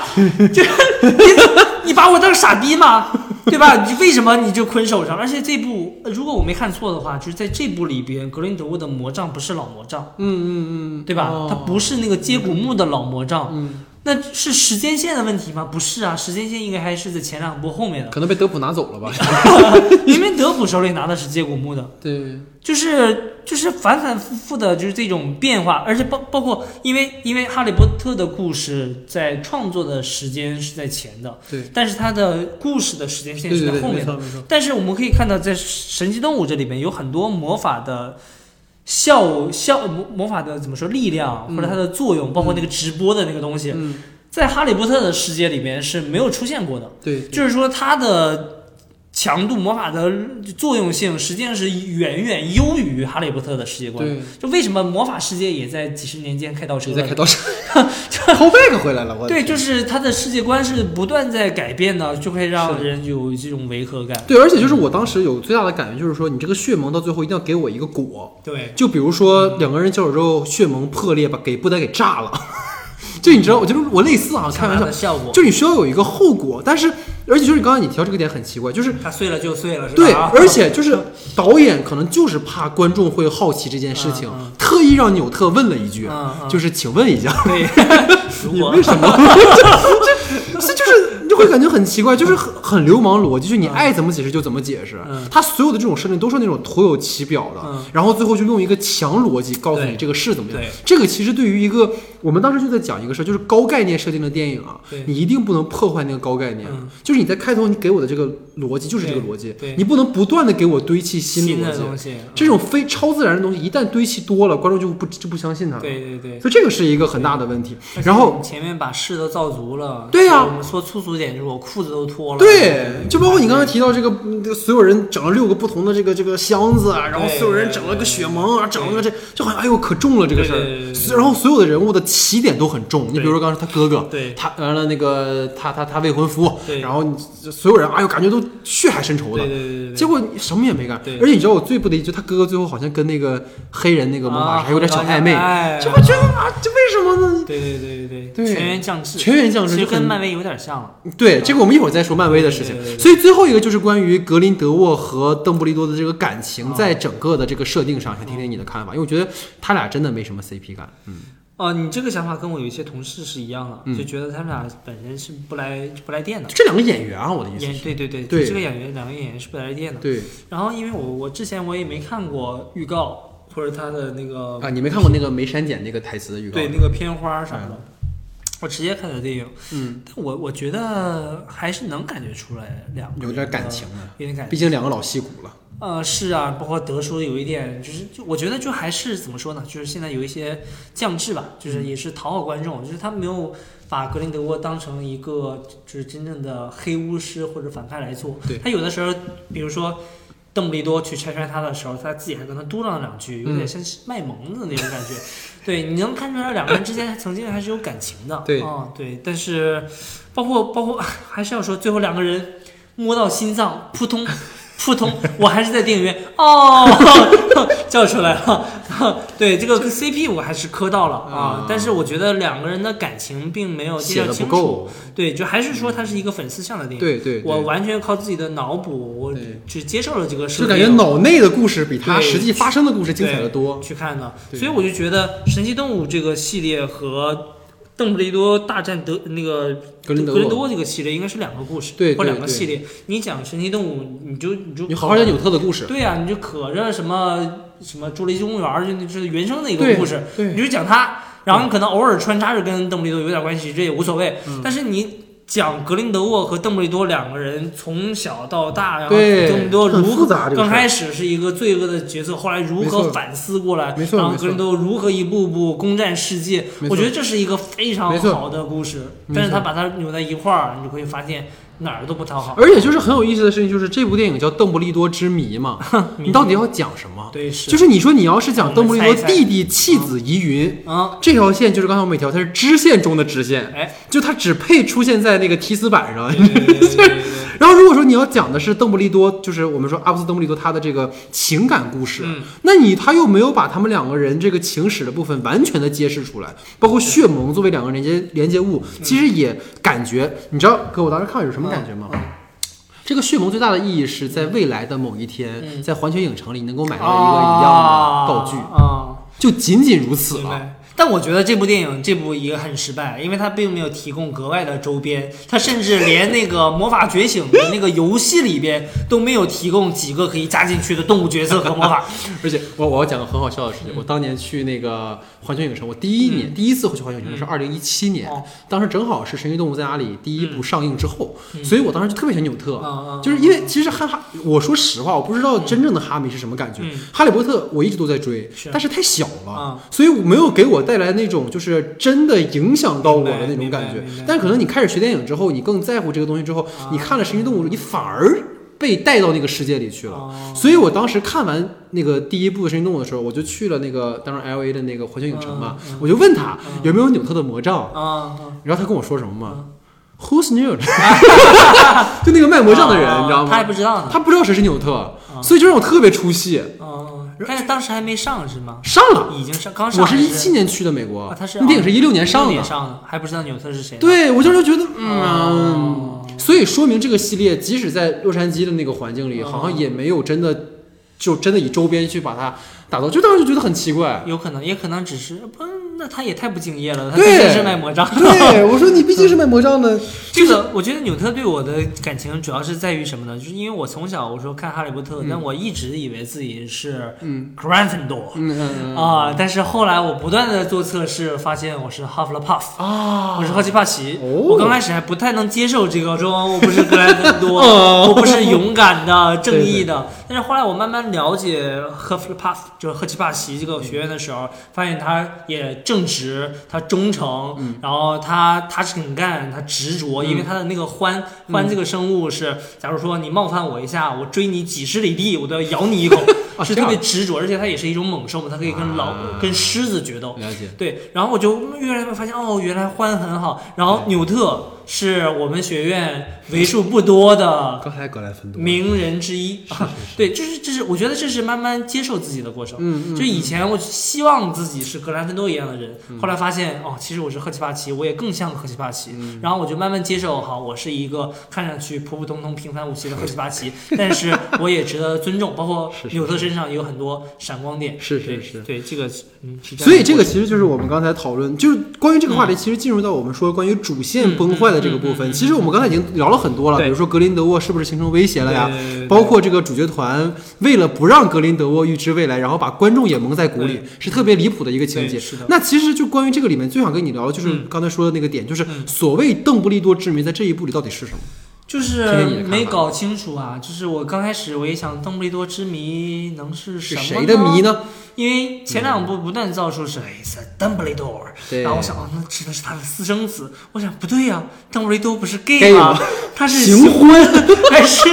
就你 (laughs) 你把我当傻逼吗？对吧？你为什么你就捆手上？而且这部，呃如果我没看错的话，就是在这部里边，格林德沃的魔杖不是老魔杖，嗯嗯嗯，对吧？哦它不是那个接骨木的老魔杖，嗯那是时间线的问题吗？不是啊，时间线应该还是在前两部后面的，可能被德普拿走了吧？(laughs) 明明德普手里拿的是接骨木的，对，就是就是反反复复的，就是这种变化，而且包包括因为因为哈利波特的故事在创作的时间是在前的，对，但是它的故事的时间线是在后面的。但是我们可以看到，在神奇动物这里面有很多魔法的效效魔魔法的怎么说力量嗯或者它的作用，包括那个直播的那个东西，嗯，在哈利波特的世界里面是没有出现过的。对，就是说它的强度魔法的作用性实际上是远远优于哈利波特的世界观。对，就为什么魔法世界也在几十年间开倒车在开倒车，(laughs) call back 回来了，我对，就是它的世界观是不断在改变的，就会让人有这种违和感。对，而且就是我当时有最大的感觉就是说，你这个血盟到最后一定要给我一个果，对，就比如说两个人交手之后，血盟破裂，把给布袋给炸了。(laughs) 就你知道，我就是我类似啊，开玩笑。的，效果，就你需要有一个后果，但是而且就是刚刚你提到这个点很奇怪，就是它碎了就碎了，是吧？对，而且就是导演可能就是怕观众会好奇这件事情，嗯嗯特意让纽特问了一句，就是请问一下，(laughs) 你为什么？(laughs) 这这 (laughs) 就是你就会感觉很奇怪，就是很很流氓逻辑，就是你爱怎么解释就怎么解释。嗯他所有的这种设定都是那种徒有其表的，嗯然后最后就用一个强逻辑告诉你对这个是怎么样对。这个其实对于一个我们当时就在讲一个事儿，就是高概念设定的电影啊，你一定不能破坏那个高概念。嗯就是你在开头你给我的这个逻辑就是这个逻辑，你不能不断的给我堆砌新新逻辑。东西，这种非超自然的东西一旦堆砌多了，观众就不就不相信它了。对对对。所以这个是一个很大的问题。然后前面把事都造足了，对呀我们说粗俗点就是我裤子都脱了。对，就包括你刚才提到这个，所有人整了六个不同的这个这个箱子啊，然后所有人整了个雪盟啊，整了个这，就好像哎呦可重了这个事儿。然后所有的人物的起点都很重，你比如说刚才他哥哥，对。他完了那个他他他未婚夫，对。然后所有人哎呦感觉都血海深仇的。对对。对对对，结果什么也没干，对。而且你知道我最不得意，就他哥哥最后好像跟那个黑人那个魔法啊师还有点小暧昧，哎这我觉得啊，这为什么呢？对对对对对。全员降智，全员降智其实就跟漫威有点像。了。对，这个我们一会儿再说漫威的事情。所以最后一个就是关于格林德沃和邓布利多的这个感情，啊。在整个的这个设定上，想听听你的看法，因为我觉得他俩真的没什么 CP 感。嗯，哦，你这个想法跟我有一些同事是一样的，嗯就觉得他们俩本身是不来不来电的。这两个演员啊，我的意思演是，对对对，对这个演员两个演员是不来电的。对然后因为我我之前我也没看过预告或者他的那个啊，你没看过那个没删减那个台词的预告？对那个片花啥的，我直接看的电影。嗯，但我我觉得还是能感觉出来两个有点人的感情的，有点感毕竟两个老戏骨了。呃，是啊，包括德叔有一点，就是就我觉得就还是怎么说呢，就是现在有一些降智吧，就是嗯也是讨好观众，就是他没有把格林德沃当成一个就是真正的黑巫师或者反派来做。对他有的时候，比如说邓布利多去拆穿他的时候，他自己还跟他嘟囔两句，有点嗯像是卖萌的那种感觉。(laughs) 对，你能看出来两个人之间曾经还是有感情的。(laughs) 对啊、对，但是包括包括 (laughs) 还是要说，最后两个人摸到心脏，扑通。扑通，(laughs) 我还是在电影院哦，(laughs) 叫出来了。(laughs) 对这个 CP 我还是磕到了啊啊，但是我觉得两个人的感情并没有写的不介绍清楚。够，对，就还是说它是一个粉丝向的电影。对对，我完全靠自己的脑补，我只接受了这个设就，感觉脑内的故事比他实际发生的故事精彩的多。去看的，所以我就觉得《神奇动物》这个系列和邓布利多大战德那个格林德沃，格林德沃这个系列应该是两个故事，或两个系列。你讲神奇动物，你就你就你好好讲纽特的故事。对呀、你就可着什么什么侏罗纪公园，就是原生的一个故事，你对，就讲它，然后你可能偶尔穿插着跟邓布利多有点关系，这也无所谓。嗯但是你讲格林德沃和邓布利多两个人从小到大，然后邓布利多如何刚开始是一个罪恶的角色，后来如何反思过来，然后格林德沃如何一步步攻占世界，我觉得这是一个非常好的故事。但是他把它扭在一块儿，你就会发现哪儿都不讨好。而且就是很有意思的事情，就是这部电影叫《邓布利多之谜》嘛，(laughs) 你到底要讲什么？对是就是你说你要是讲邓布利多弟弟弃子疑云。啊，这条线就是刚才我们提到，它是支线中的支线，哎，就它只配出现在那个提词板上。然后如果说你要讲的是邓布利多，就是我们说阿布斯邓布利多他的这个情感故事，嗯。那你他又没有把他们两个人这个情史的部分完全的揭示出来，包括血盟作为两个连接连接物，其实也感觉，你知道，哥，我当时看有什么感觉吗？嗯。这个血盟最大的意义是在未来的某一天，嗯。在环球影城里能够买到一个一样的道具，啊，就仅仅如此了。但我觉得这部电影这部也很失败，因为它并没有提供格外的周边，它甚至连那个魔法觉醒的那个游戏里边都没有提供几个可以加进去的动物角色和魔法。(laughs) 而且我我要讲个很好笑的事情，我当年去那个环球影城，我第一年、第一次回去环球影城是二零一七年，哦。当时正好是《神奇动物在哪里》第一部上映之后，嗯。所以我当时就特别喜欢纽特，就是因为其实哈哈，我说实话，我不知道真正的哈迷是什么感觉。嗯。哈利波特我一直都在追，是。但是太小了，嗯。所以我没有给我带来那种就是真的影响到我的那种感觉。但可能你开始学电影之后，你更在乎这个东西之后，啊你看了《神奇动物》，你反而被带到那个世界里去了。哦所以我当时看完那个第一部《神奇动物》的时候，我就去了那个当时 L A 的那个环球影城嘛，我就问他嗯有没有纽特的魔杖，啊啊！然后他跟我说什么吗嗯？Who's Newt？(laughs) 就那个卖魔杖的人，啊你知道吗他还？不知道呢。他不知道谁是纽特，所以就让我特别出戏。哦，但是当时还没上是吗？上了，已经上，刚上我是还一七年去的美国啊，他是那电影是一六年上的还不知道纽特是谁。对，我就是觉得，嗯哦，所以说明这个系列即使在洛杉矶的那个环境里，哦好像也没有真的就真的以周边去把它打造，就当时就觉得很奇怪。有可能，也可能只是不，那他也太不敬业了。他对毕竟是卖魔杖。对，我说你毕竟是卖魔杖的，(laughs) 这个我觉得纽特对我的感情主要是在于什么呢？就是因为我从小我说看哈利波特，但我一直以为自己是嗯 Gryffindor 嗯嗯嗯啊，但是后来我不断的做测试，发现我是 Hufflepuff。啊，我是赫奇帕奇，哦我刚开始还不太能接受这个，说我不是格兰芬多，哦我不是勇敢的、(laughs) 正义的。但是后来我慢慢了解赫弗帕就是赫奇帕奇这个学院的时候，发现他也正直，他忠诚，嗯。然后他他肯干，他执着，因为他的那个獾獾这个生物是，假如说你冒犯我一下，我追你几十里地，我都要咬你一口，是 (laughs) 啊是特别执着，而且它也是一种猛兽嘛，它可以跟老、啊跟狮子决斗。了解。对，然后我就越来越发现，哦，原来欢很好。然后纽特是我们学院为数不多的刚才格莱芬多，名人之一啊。(laughs) 对，这是这是我觉得这是慢慢接受自己的过程。嗯嗯，就以前我希望自己是格兰芬多一样的人，后来发现哦，其实我是赫奇帕奇，我也更像赫奇帕奇。嗯然后我就慢慢接受，好，我是一个看上去普普通通、平凡无奇的赫奇帕奇，(laughs) 但是我也值得尊重。包括是是纽特身上也有很多闪光点。是是是对这个嗯，是样所以这个其实就是我们刚才讨论，就是关于这个话题，其实进入到我们说关于主线崩坏的这个部分。其实我们刚才已经聊了很多了，比如说格林德沃是不是形成威胁了呀？包括这个主角团为了不让格林德沃预知未来，然后把观众也蒙在鼓里，是特别离谱的一个情节是的。那其实就关于这个里面最想跟你聊的就是嗯刚才说的那个点，就是嗯所谓邓布利多之谜在这一部里到底是什么？就是没搞清楚啊，就是我刚开始我也想邓布利多之谜能是什么是谁的谜呢？因为前两部不断造出是哎是邓布利多，对然后我想哦，那指的是他的私生子。我想不对呀、邓布利多不是 gay 吗？他是行婚 (laughs) 还是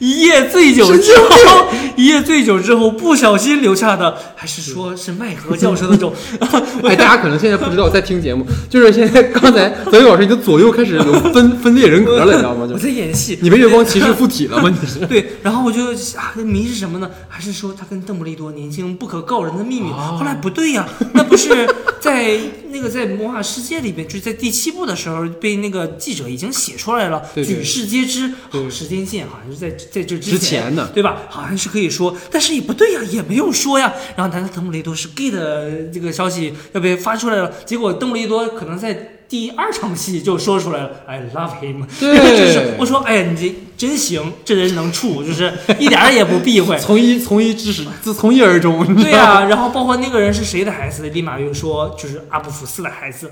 一夜醉酒之后，一夜醉酒之后不小心留下的，还是说是麦格教授那种？(laughs) 哎，大家可能现在不知道在听节目，就是现在刚才德宇老师已经左右开始有分 (laughs) 分裂人格了，你知道吗？就我在演戏，你被月光骑士附体了吗？你是？(laughs) 对，然后我就啊，这谜是什么呢？还是说他跟邓布利多年轻不可告人的秘密？哦后来不对呀，那不是在那个在魔法世界里边，就是在第七部的时候被那个记者已经写出来了，举世皆知。时间线好像是在在这之前前的对吧？好像是可以说，但是也不对呀，也没有说呀。然后难道邓布利多是 gay 的这个消息要被发出来了？结果邓布利多可能在。第二场戏就说出来了，I love him，对 (laughs) 就是我说，哎呀，你这真行，这人能处，就是一点儿也不避讳。(laughs) 从一从一至始，自从一而终。对道吗呀、然后包括那个人是谁的孩子，立马又说就是阿布福斯的孩子，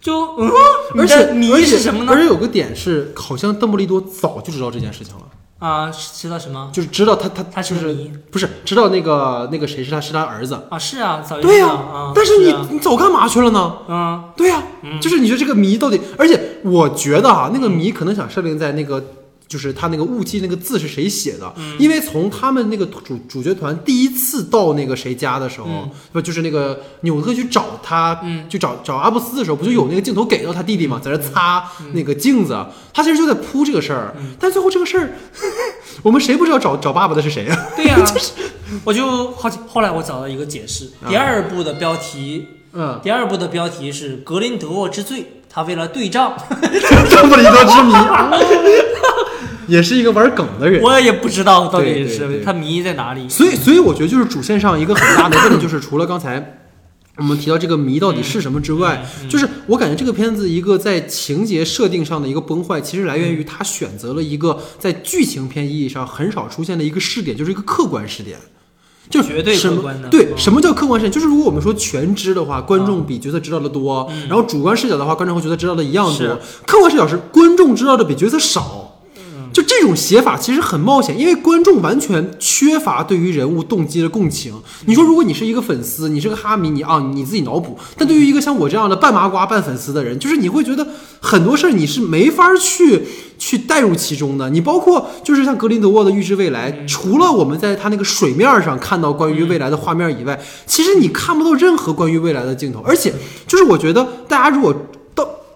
就嗯，而且你是什么呢？而且有个点是，好像邓布利多早就知道这件事情了，啊，知道什么？就是知道他他他是就是不是知道那个那个谁是他是他儿子。啊，是啊，早对呀。但是你啊你早干嘛去了呢？嗯对呀、嗯就是你说这个谜到底，而且我觉得啊、那个谜可能想设定在那个。就是他那个雾气那个字是谁写的？嗯因为从他们那个主主角团第一次到那个谁家的时候，嗯不就是那个纽特去找他，嗯去找找阿布斯的时候，不就有那个镜头给到他弟弟吗？在那擦那个镜子，他其实就在铺这个事儿。嗯但最后这个事儿，(laughs) 我们谁不知道找找爸爸的是谁啊？对呀、(laughs) 我就好奇，后来我找到一个解释，啊第二部的标题，嗯，第二部的标题是格林德沃之罪，他为了对仗，邓布利多之谜，(laughs) 也是一个玩梗的人。我也不知道到底是他迷在哪里。所以，所以我觉得就是主线上一个很大的问题，(coughs) 就是除了刚才我们提到这个谜到底是什么之外，嗯就是我感觉这个片子一个在情节设定上的一个崩坏，其实来源于他选择了一个在剧情片意义上很少出现的一个试点，就是一个客观试点。就是绝对客观的对，嗯什么叫客观视点？就是如果我们说全知的话，观众比角色知道的多；然后主观视角的话，观众和角色知道的一样多。客观视角是观众知道的比角色少。就这种写法其实很冒险，因为观众完全缺乏对于人物动机的共情。你说，如果你是一个粉丝，你是个哈迷，你啊你自己脑补；但对于一个像我这样的半麻瓜半粉丝的人，就是你会觉得很多事儿你是没法去去带入其中的。你包括就是像格林德沃的《预知未来》，除了我们在他那个水面上看到关于未来的画面以外，其实你看不到任何关于未来的镜头。而且，就是我觉得大家如果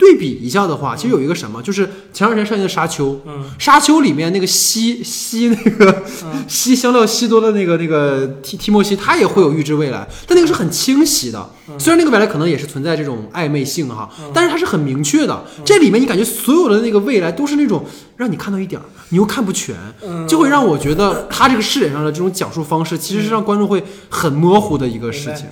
对比一下的话，其实有一个什么，就是前两天上映的《沙丘》，嗯沙丘里面那个吸吸那个嗯。吸香料吸多的那个那个提提莫西，他也会有预知未来，但那个是很清晰的。虽然那个未来可能也是存在这种暧昧性哈，但是它是很明确的。这里面你感觉所有的那个未来都是那种让你看到一点儿，你又看不全，就会让我觉得他这个视点上的这种讲述方式，其实是让观众会很模糊的一个事情。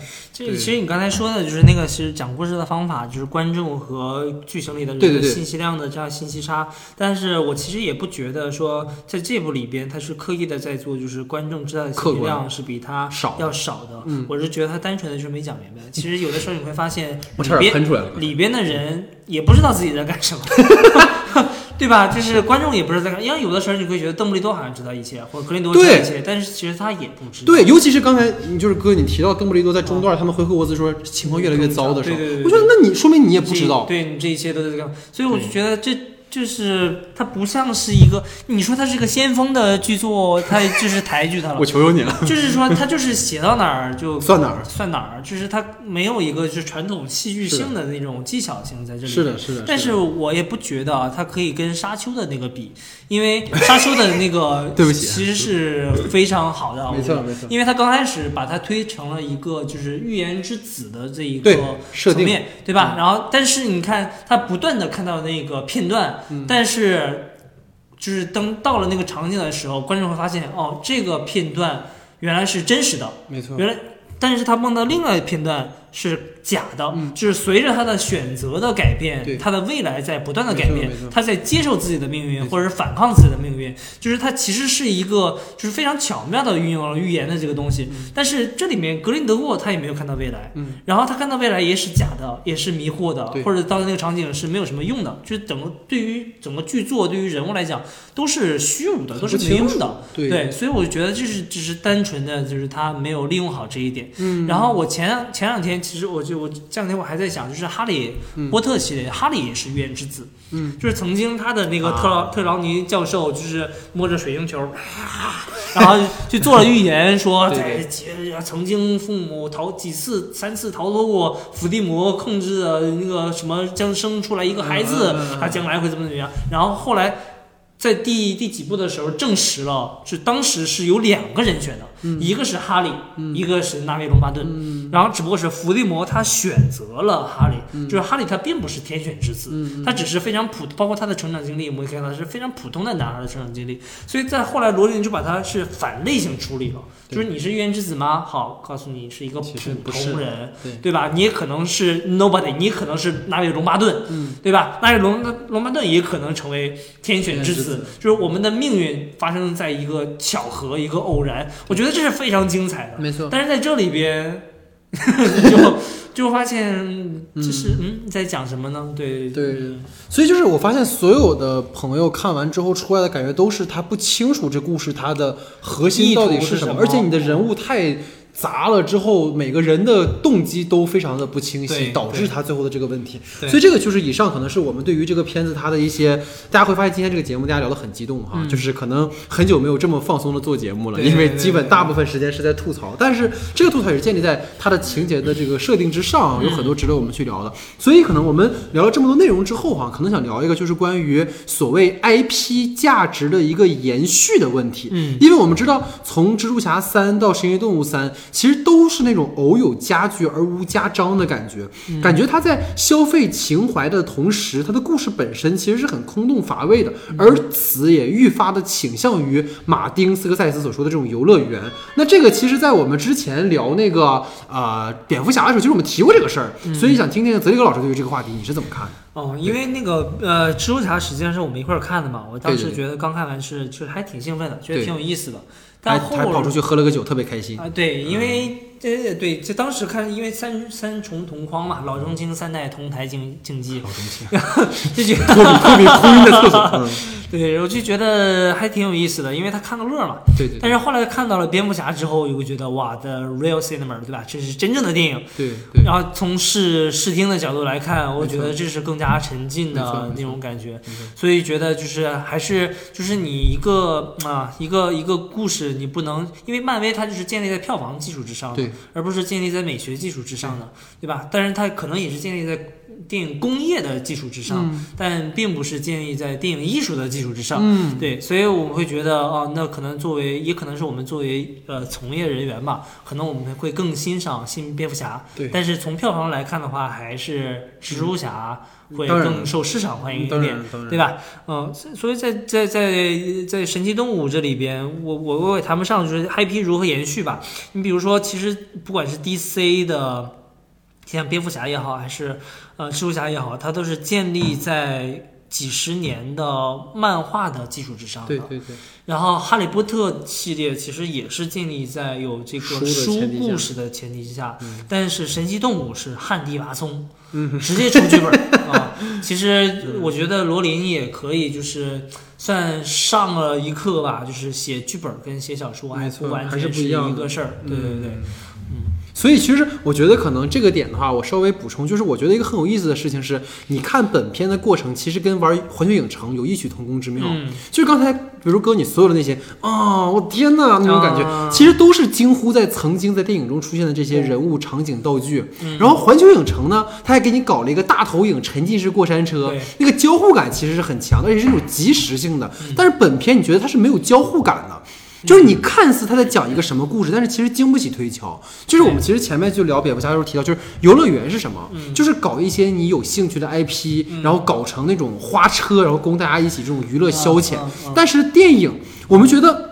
这其实你刚才说的就是那个其实讲故事的方法，就是观众和剧情里的对对对人信息量的这样信息差。但是我其实也不觉得说在这部里边他是刻意的在做，就是观众知道的信息量是比他少要少的。嗯我是觉得他单纯的就是没讲明白。其实有的时候你会发现 (laughs) 里边。里边的人也不知道自己在干什么。(laughs) 对吧？就是观众也不是在看，因为有的时候你会觉得邓布利多好像知道一切，或者格林多知道一切，但是其实他也不知道。对，尤其是刚才你就是哥，你提到邓布利多在中段他们回合沃兹说情况越来越糟的时候，对对对对我觉得那你说明你也不知道。对你这一切都在干嘛，所以我就觉得这就是它不像是一个，你说它是个先锋的剧作，它就是抬举它了 (laughs) 我，求求你了，就是说它就是写到哪儿就算哪儿？算哪儿，就是它没有一个就是传统戏剧性的那种技巧性在这里。是的，是的。但是我也不觉得啊，它可以跟沙丘的那个比，因为 (laughs) 沙丘的那个 (laughs) 对不起其实是非常好的，没错，没错。因为他刚开始把它推成了一个就是预言之子的这一个设定层面，对吧？然后，但是你看他不断的看到那个片段，嗯但是就是当到了那个场景的时候，观众会发现，哦，这个片段原来是真实的，没错。原来，但是他梦到另外一个片段是假的，嗯。就是随着他的选择的改变，他的未来在不断的改变他在接受自己的命运或者是反抗自己的命运，就是他其实是一个就是非常巧妙的运用了预言的这个东西。但是这里面格林德沃他也没有看到未来，嗯，然后他看到未来也是假的，也是迷惑的，或者到那个场景是没有什么用的，就是整个对于整个剧作对于人物来讲都是虚无的，都是没用的。对。对，所以我觉得这是只是单纯的就是他没有利用好这一点。嗯，然后我前两前两天其实我就我这两天我还在想，就是哈利波特系列，哈利也是预言之子，嗯，就是曾经他的那个特特劳尼教授就是摸着水晶球，然后就做了预言说，对在几曾经父母逃几次三次逃脱过伏地魔控制的那个什么，将生出来一个孩子，他将来会怎么怎么样，然后后来。在第第几部的时候证实了，是当时是有两个人选的，嗯。一个是哈利，一个是纳维隆巴顿，然后只不过是伏地魔他选择了哈利，嗯。就是哈利他并不是天选之子，他只是非常普，包括他的成长经历，我们可以看到是非常普通的男孩的成长经历，所以在后来罗琳就把他是反类型处理了，就是你是预言之子吗？好，告诉你是一个普通人，对。对吧？你也可能是 nobody，你可能是纳维隆巴顿，嗯，对吧？纳维隆隆巴顿也可能成为天选之天选之子，就是我们的命运发生在一个巧合、一个偶然，我觉得这是非常精彩的。没错。但是在这里边，(laughs) 就就发现就是嗯，你在讲什么呢？对对所以就是我发现所有的朋友看完之后出来的感觉都是他不清楚这故事它的核心到底是什么而且你的人物太杂了之后，每个人的动机都非常的不清晰，导致他最后的这个问题。所以这个就是以上可能是我们对于这个片子它的一些，大家会发现今天这个节目大家聊得很激动哈，嗯就是可能很久没有这么放松的做节目了，因为基本大部分时间是在吐槽，但是这个吐槽也是建立在它的情节的这个设定之上，有很多值得我们去聊的。所以可能我们聊了这么多内容之后哈，可能想聊一个就是关于所谓 IP 价值的一个延续的问题。嗯，因为我们知道从蜘蛛侠三到神奇动物三，其实都是那种偶有佳句而无佳章的感觉，感觉他在消费情怀的同时，他的故事本身其实是很空洞乏味的，而此也愈发的倾向于马丁斯科塞斯所说的这种游乐园。那这个其实，在我们之前聊那个呃蝙蝠侠的时候，其实我们提过这个事儿，所以想听听泽里格老师对于这个话题你是怎么看？哦，因为那个呃，蜘蛛侠实际上是我们一块儿看的嘛，我当时觉得刚看完是就是还挺兴奋的，觉得挺有意思的。还但后还跑出去喝了个酒，特别开心。啊，对，因为对对，就当时看，因为三三重同框嘛，老中青三代同台竞竞技，老中青，(laughs) 就觉得托比托比哭晕在厕所。嗯，(laughs) 对，我就觉得还挺有意思的，因为他看个乐嘛。对对但是后来看到了蝙蝠侠之后，又会觉得哇，the real cinema，对吧？这是真正的电影。对对，然后从视视听的角度来看，我觉得这是更加沉浸的那种感觉，所以觉得就是还是就是你一个啊一个一个故事，你不能因为漫威它就是建立在票房基础之上的，对而不是建立在美学基础之上的，对吧？但是它可能也是建立在电影工业的基础之上，嗯但并不是建立在电影艺术的基础之上。嗯，对，所以我们会觉得，哦，那可能作为，也可能是我们作为呃从业人员吧，可能我们会更欣赏新蝙蝠侠。对但是从票房来看的话，还是蜘蛛侠会更受市场欢迎一点，对吧？嗯，所以在在在在神奇动物这里边，我我我也谈不上就是 IP 如何延续吧。你比如说，其实不管是 DC 的，像蝙蝠侠也好，还是呃蜘蛛侠也好，它都是建立在几十年的漫画的基础之上的。对对对，然后《哈利波特》系列其实也是建立在有这个书故事的前提之下，嗯但是《神奇动物》是旱地拔葱，嗯直接出剧本 (laughs) 啊。其实我觉得罗琳也可以，就是算上了一课吧，就是写剧本跟写小说完全是不一样的一个事儿。对对对，所以其实我觉得可能这个点的话，我稍微补充，就是我觉得一个很有意思的事情是，你看本片的过程，其实跟玩环球影城有异曲同工之妙。嗯，就是刚才，比如哥你所有的那些啊、我天哪那种感觉，啊其实都是惊呼在曾经在电影中出现的这些人物、场景、道具。嗯然后环球影城呢，它还给你搞了一个大投影沉浸式过山车，那个交互感其实是很强的，而且是那种即时性的。嗯但是本片你觉得它是没有交互感的。就是你看似他在讲一个什么故事，但是其实经不起推敲。就是我们其实前面就聊蝙蝠侠的时候提到，就是游乐园是什么？嗯就是搞一些你有兴趣的 IP，、然后搞成那种花车，然后供大家一起这种娱乐消遣。但是电影，我们觉得。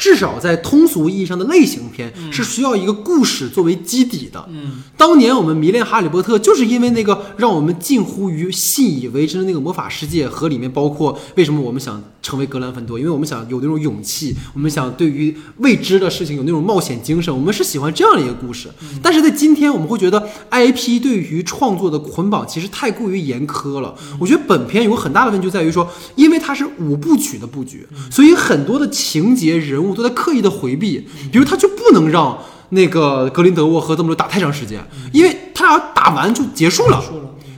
至少在通俗意义上的类型片是需要一个故事作为基底的。嗯，当年我们迷恋哈利波特，就是因为那个让我们近乎于信以为真的那个魔法世界和里面包括为什么我们想成为格兰芬多，因为我们想有那种勇气，我们想对于未知的事情有那种冒险精神，我们是喜欢这样的一个故事。但是在今天，我们会觉得 IP 对于创作的捆绑其实太过于严苛了。我觉得本片有个很大的问题就在于说，因为它是五部曲的布局，所以很多的情节人物都在刻意的回避，比如他就不能让。那个格林德沃和邓布利多打太长时间，因为他俩打完就结束，了，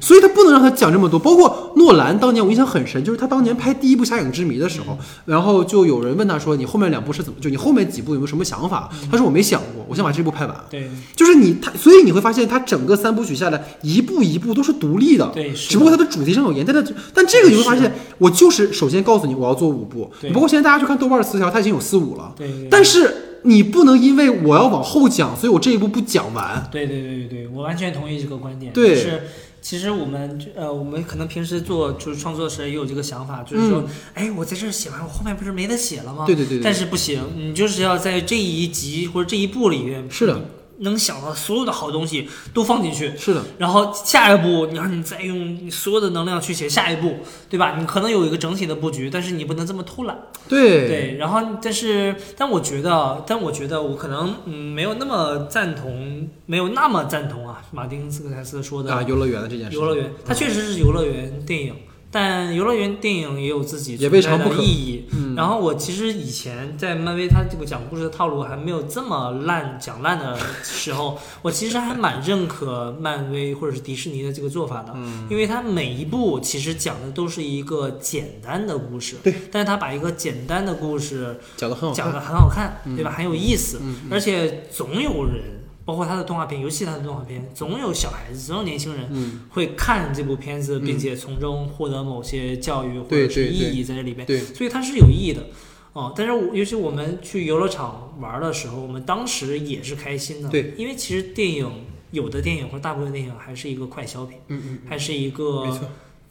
所以他不能让他讲这么多。包括诺兰当年我印象很深，就是他当年拍第一部《侠影之谜》的时候，然后就有人问他说：“你后面两部是怎么？就你后面几部有没有什么想法？”他说：“我没想过，我想把这部拍完。”对就是你他，所以你会发现他整个三部曲下来，一步一步都是独立的，对，是只不过它的主题上有延，但它但这个你会发现，我就是首先告诉你我要做五部，对包括现在大家去看豆瓣的词条，它已经有四五了，对对，但是你不能因为我要往后讲，所以我这一步不讲完。对对对对对，我完全同意这个观点。对就是其实我们呃，我们可能平时做就是创作时也有这个想法，就是说，哎，我在这儿写完，我后面不是没得写了吗？对对对，但是不行，你就是要在这一集或者这一部里面，是的，能想到所有的好东西都放进去。是的，然后下一步，你让你再用你所有的能量去写下一步，对吧？你可能有一个整体的布局，但是你不能这么偷懒。对对，然后但是但我觉得，但我觉得我可能嗯没有那么赞同，没有那么赞同啊，马丁斯科塞斯说的啊，游乐园的这件事，游乐园，它确实是游乐园电影，但游乐园电影也有自己也未存在尝不可的意义。嗯，然后我其实以前在漫威他这个讲故事的套路还没有这么烂讲烂的时候，(laughs) 我其实还蛮认可漫威或者是迪士尼的这个做法的，嗯因为它每一部其实讲的都是一个简单的故事，对，但是他把一个简单的故事讲的很好看，讲的很好看，嗯对吧？很有意思，而且总有人。包括他的动画片，尤其他的动画片，总有小孩子，总有年轻人嗯，会看这部片子，嗯并且从中获得某些教育或者是意义在这里边。对，所以它是有意义的。哦，但是我尤其我们去游乐场玩的时候，我们当时也是开心的。对，因为其实电影有的电影或者大部分电影还是一个快消品，嗯嗯，还是一个没错，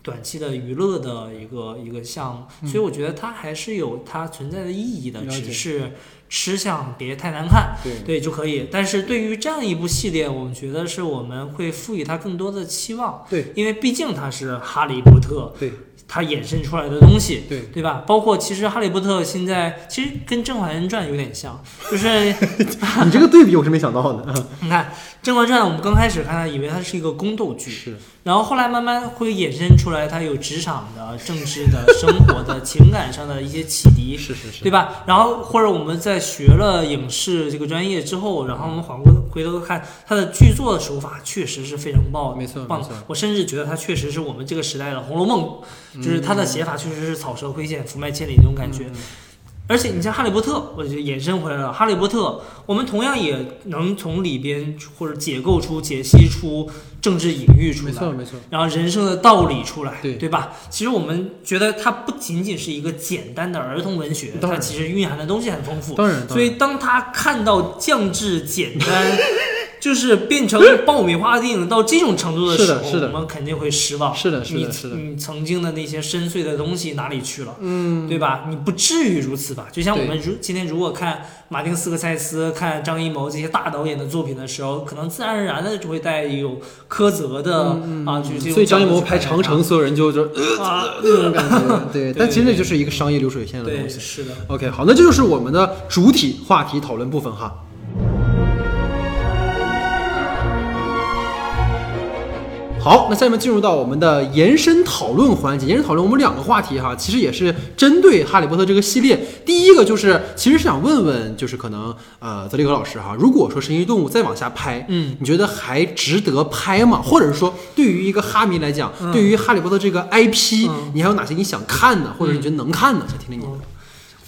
短期的娱乐的一个一个项目，所以我觉得它还是有它存在的意义的，嗯只是吃相别太难看。对。对就可以。但是对于这样一部系列，我们觉得是我们会赋予它更多的期望，对。因为毕竟它是哈利波特，对它衍生出来的东西，对，对吧？包括其实哈利波特现在其实跟《甄嬛传》有点像，就是 (laughs) 你这个对比我是没想到的，(laughs) 你看《甄嬛传》，我们刚开始看它以为它是一个宫斗剧，是然后后来慢慢会衍生出来它有职场的、政治的、生活的、情感上的一些启迪。(laughs) 是是是，对吧？然后或者我们在学了影视这个专业之后，然后我们反过回头看它的剧作手法，确实是非常棒，没错棒错。我甚至觉得它确实是我们这个时代的《红楼梦》，就是他的写法确实是草蛇灰线、福脉千里那种感觉。嗯而且你像《哈利波特》，我就衍生回来了，《哈利波特》我们同样也能从里边或者解构出、解析出政治隐喻出来，没错没错，然后人生的道理出来，对对吧？其实我们觉得它不仅仅是一个简单的儿童文学，它其实蕴含的东西很丰富。当然，当然所以当他看到降至简单，就是变成爆米花电影到这种程度的时候，是的是的我们肯定会失望。是的是的你是的你曾经的那些深邃的东西哪里去了？嗯，对吧？你不至于如此吧？就像我们如今天如果看马丁斯科塞斯、看张艺谋这些大导演的作品的时候，可能自然而然的就会带有苛责的、啊，就是所以张艺谋拍长城，所有人就就那种感觉，对，对 (laughs) 但其实那就是一个商业流水线的，东西。是的。OK，好，那这就是我们的主体话题讨论部分哈。好，那下面进入到我们的延伸讨论环节。延伸讨论我们两个话题哈，其实也是针对《哈利波特》这个系列。第一个就是，其实是想问问，就是可能呃，泽利格老师哈，如果说《神奇动物》再往下拍，嗯，你觉得还值得拍吗？或者是说，对于一个哈迷来讲，嗯对于《哈利波特》这个 IP，、嗯你还有哪些你想看的，或者你觉得能看的？想听听你的嗯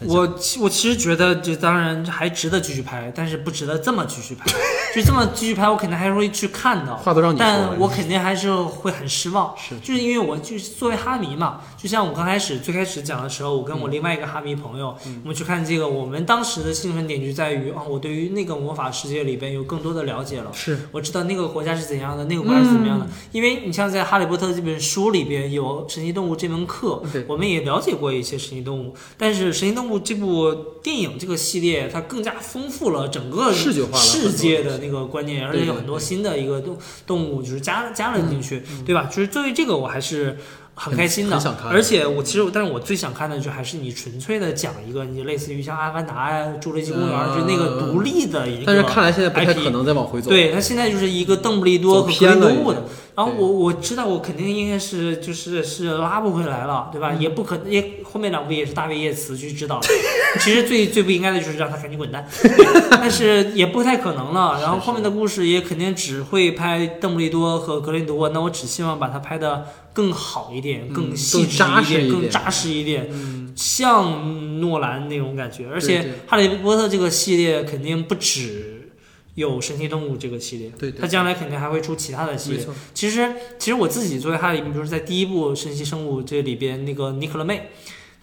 分享。我其我其实觉得，这当然还值得继续拍，但是不值得这么继续拍。就这么继续拍，我肯定还是会去看的。话都让你但我肯定还是会很失望。是就是因为我就是作为哈迷嘛，就像我刚开始最开始讲的时候，我跟我另外一个哈迷朋友，嗯我们去看这个，我们当时的兴奋点就在于啊，我对于那个魔法世界里边有更多的了解了。是我知道那个国家是怎样的，那个国家是怎么样嗯的。因为你像在《哈利波特》这本书里边有神奇动物这门课对，我们也了解过一些神奇动物。但是神奇动物这部电影这个系列，它更加丰富了整个视觉化了世界的那个观念，而且有很多新的一个动动物就是加加了进去，对吧？就是作为这个，我还是。很开心的而且我其实，但是我最想看的就还是你纯粹的讲一个，你类似于像《阿凡达》呀、《侏罗纪公园》嗯就那个独立的一个。但是看来现在不太可能再往回走。，对他现在就是一个邓布利多和格林德沃的，然后我我知道我肯定应该是就是是拉不回来了，对嗯吧？也不可也后面两部也是大卫叶茨去指导的，(laughs) 其实最最不应该的就是让他赶紧滚蛋，(laughs) 但是也不太可能了。然后后面的故事也肯定只会拍邓布利多和格林德沃，那我只希望把它拍的更好一点，嗯更细致一点，更扎实一点。嗯，像诺兰那种感觉，而且《哈利波特》这个系列肯定不止有神奇动物这个系列，对对它将来肯定还会出其他的系列。其实，其实我自己作为哈利，比如说在第一部《神奇生物》这里边，那个尼克勒妹，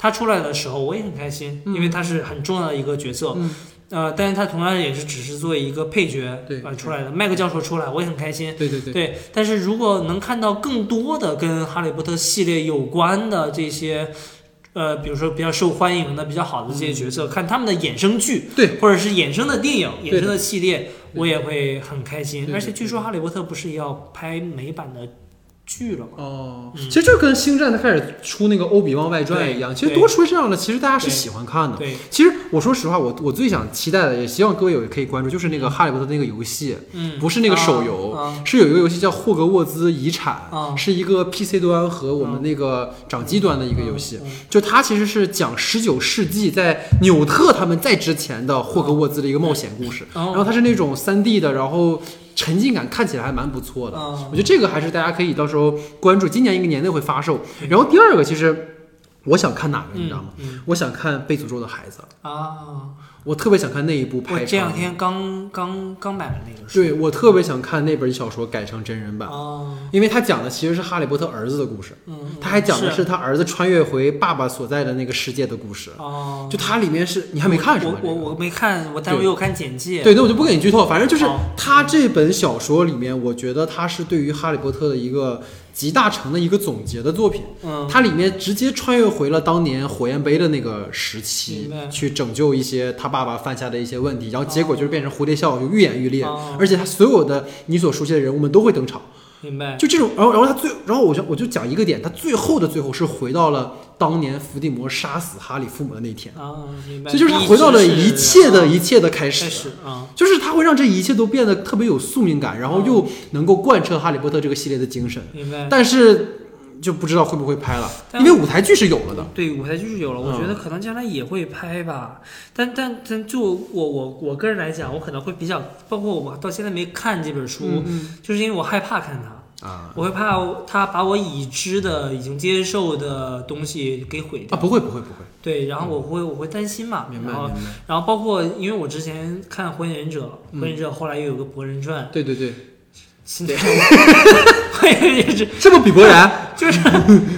她出来的时候我也很开心，因为他是很重要的一个角色。嗯。呃，但是他同样也是只是作为一个配角对。呃出来的。麦克教授出来，我也很开心。对对对，对，但是如果能看到更多的跟哈利波特系列有关的这些，呃，比如说比较受欢迎的、比较好的这些角色，看他们的衍生剧，嗯对，或者是衍生的电影、衍生的系列，我也会很开心。而且据说哈利波特不是要拍美版的剧了嘛？哦，嗯其实就跟星战它开始出那个欧比旺外传一样，其实多出这样的，其实大家是喜欢看的。对，其实我说实话，我我最想期待的，也希望各位有可以关注，就是那个《哈利波特》那个游戏，嗯，不是那个手游，啊是有一个游戏叫《霍格沃兹遗产》，啊是一个 PC 端和我们那个掌机端的一个游戏。嗯嗯就它其实是讲十九世纪在纽特他们在之前的霍格沃兹的一个冒险故事，哦然后它是那种三 D 的，然后沉浸感看起来还蛮不错的。嗯我觉得这个还是大家可以到时候关注，今年一个年内会发售。然后第二个其实。我想看哪个，你知道吗？嗯我想看《被诅咒的孩子》，啊，我特别想看那一部我拍成。这两天刚刚刚买了那个书。对我特别想看那本小说改成真人版，哦，因为他讲的其实是哈利波特儿子的故事，嗯，他还讲的是是他儿子穿越回爸爸所在的那个世界的故事。哦，就它里面是你还没看是吧？我我我没看，我但是我有看简介。对，那我就不给你剧透。反正就是好他这本小说里面，我觉得他是对于哈利波特的一个集大成的一个总结的作品。嗯，它里面直接穿越回了当年火焰杯的那个时期，去拯救一些他爸爸犯下的一些问题，然后结果就是变成蝴蝶效应，就愈演愈烈。哦而且他所有的你所熟悉的人物们都会登场，明白。就这种，然后然后他最，然后我就我就讲一个点，他最后的最后是回到了当年伏地魔杀死哈利父母的那天，啊，明白。所以就是他回到了一切的一切的开开始，始啊，就是他会让这一切都变得特别有宿命感，然后又能够贯彻哈利波特这个系列的精神，明白。但是就不知道会不会拍了，因为舞台剧是有了的。对，舞台剧是有了，我觉得可能将来也会拍吧。但但但就我我我个人来讲，我可能会比较，包括我到现在没看这本书，嗯就是因为我害怕看它，啊。我会怕他把我已知的、已经接受的东西给毁啊，掉。不会不会不会，对，然后我会我会担心嘛，明白然后。然后包括因为我之前看《火影忍者》，嗯火影忍者后来又有个《博人传》，对对对，现在 (laughs) 火影忍者这不比博然？就是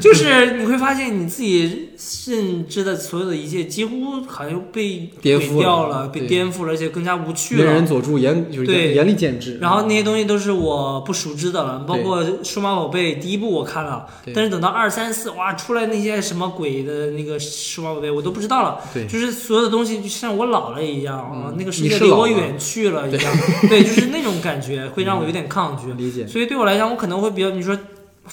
就是你会发现你自己认知的所有的一切，几乎好像被毁颠覆了掉了，被颠覆了，而且更加无趣了。佐助严就是对。严严厉监制。然后那些东西都是我不熟知的了，包括《数码宝贝》第一部我看了，但是等到二三四哇出来那些什么鬼的那个数码宝贝我都不知道了，对。就是所有的东西就像我老了一样啊，嗯那个世界离我远去了一样，对，就是那种感觉会让我有点抗拒。理解。所以对我来讲，我可能会比较，你说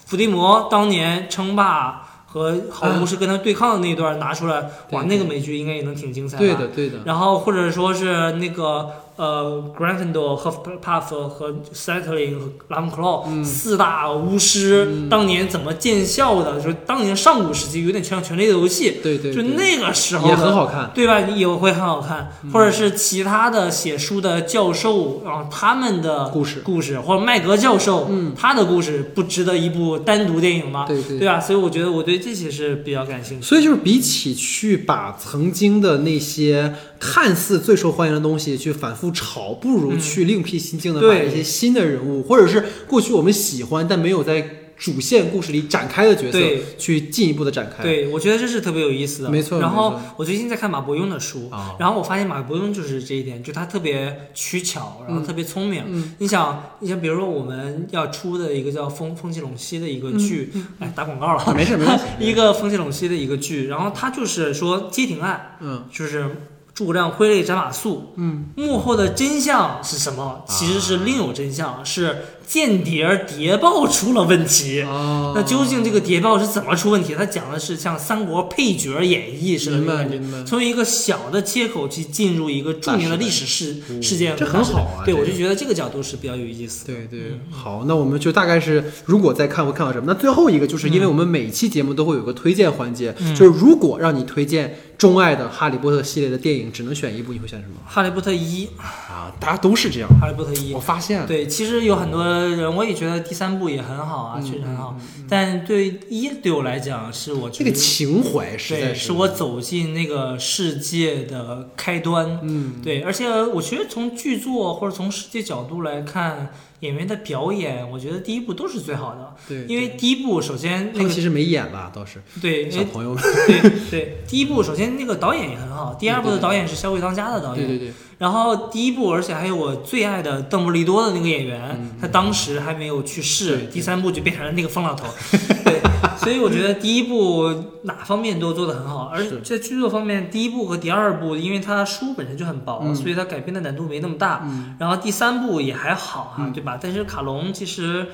伏地魔当年称霸和好巫师跟他对抗的那一段拿出来，哇，那个美剧应该也能挺精彩对的。对的，然后或者说是那个呃，Gryffindor 和 Puff 和 Slytherin 和 Ravenclaw、嗯四大巫师、当年怎么见效的，就是当年上古时期有点像《权力的游戏》，对对，对就那个时候也很好看。对吧？也会很好看，嗯或者是其他的写书的教授，然后他们的故事故事，或者麦格教授，嗯他的故事不值得一部单独电影吗？对对对吧？所以我觉得我对这些是比较感兴趣。所以就是比起去把曾经的那些看似最受欢迎的东西去反复炒，不如嗯去另辟蹊径的对把一些新的人物，或者是过去我们喜欢但没有在主线故事里展开的角色对，去进一步的展开。对，我觉得这是特别有意思的。没错然后我最近在看马伯庸的书，啊，然后我发现马伯庸就是这一点，就他特别取巧，然后嗯特别聪明。嗯你想，你想，比如说我们要出的一个叫《风风起陇西》的一个剧，哎，打广告了。没事没事。(laughs) 一个风起陇西的一个剧，然后他就是说街亭案，嗯就是诸葛亮挥泪斩马谡，嗯。幕后的真相是什么？其实是另有真相，是间谍谍报出了问题。哦，那究竟这个谍报是怎么出问题？他讲的是像三国配角演绎似的从一个小的切口去进入一个著名的历史事嗯事。件，这很好啊对，我就觉得这个角度是比较有意思的。对对。嗯，好，那我们就大概是，如果再看会看到什么？那最后一个就是因为我们每期节目都会有个推荐环节，嗯。就是如果让你推荐钟爱的《哈利波特》系列的电影，只能选一部，你会选什么？哈利波特一，啊，大家都是这样。哈利波特一我，发现，对，其实有很多人，我也觉得第三部也很好啊，嗯确实很好。但对一对我来讲，是我这个情怀实在对，是我走进那个世界的开端。嗯，对，而且我觉得从剧作或者从世界角度来看，演员的表演，我觉得第一部都是最好的。对，因为第一部首先那个其实没演吧，倒是对，小朋友们。对对，第一部首先那个导演也很好，第二部的导演是小鬼当家的导演，对对对，然后第一部，而且还有我最爱的邓布利多的那个演员，他当时还没有去世，第三部就变成了那个疯老头。(laughs) 对，所以我觉得第一部哪方面都做得很好，而是在剧作方面，第一部和第二部，因为它书本身就很薄，嗯所以它改编的难度没那么大。嗯然后第三部也还好啊、嗯对吧？但是卡隆其实，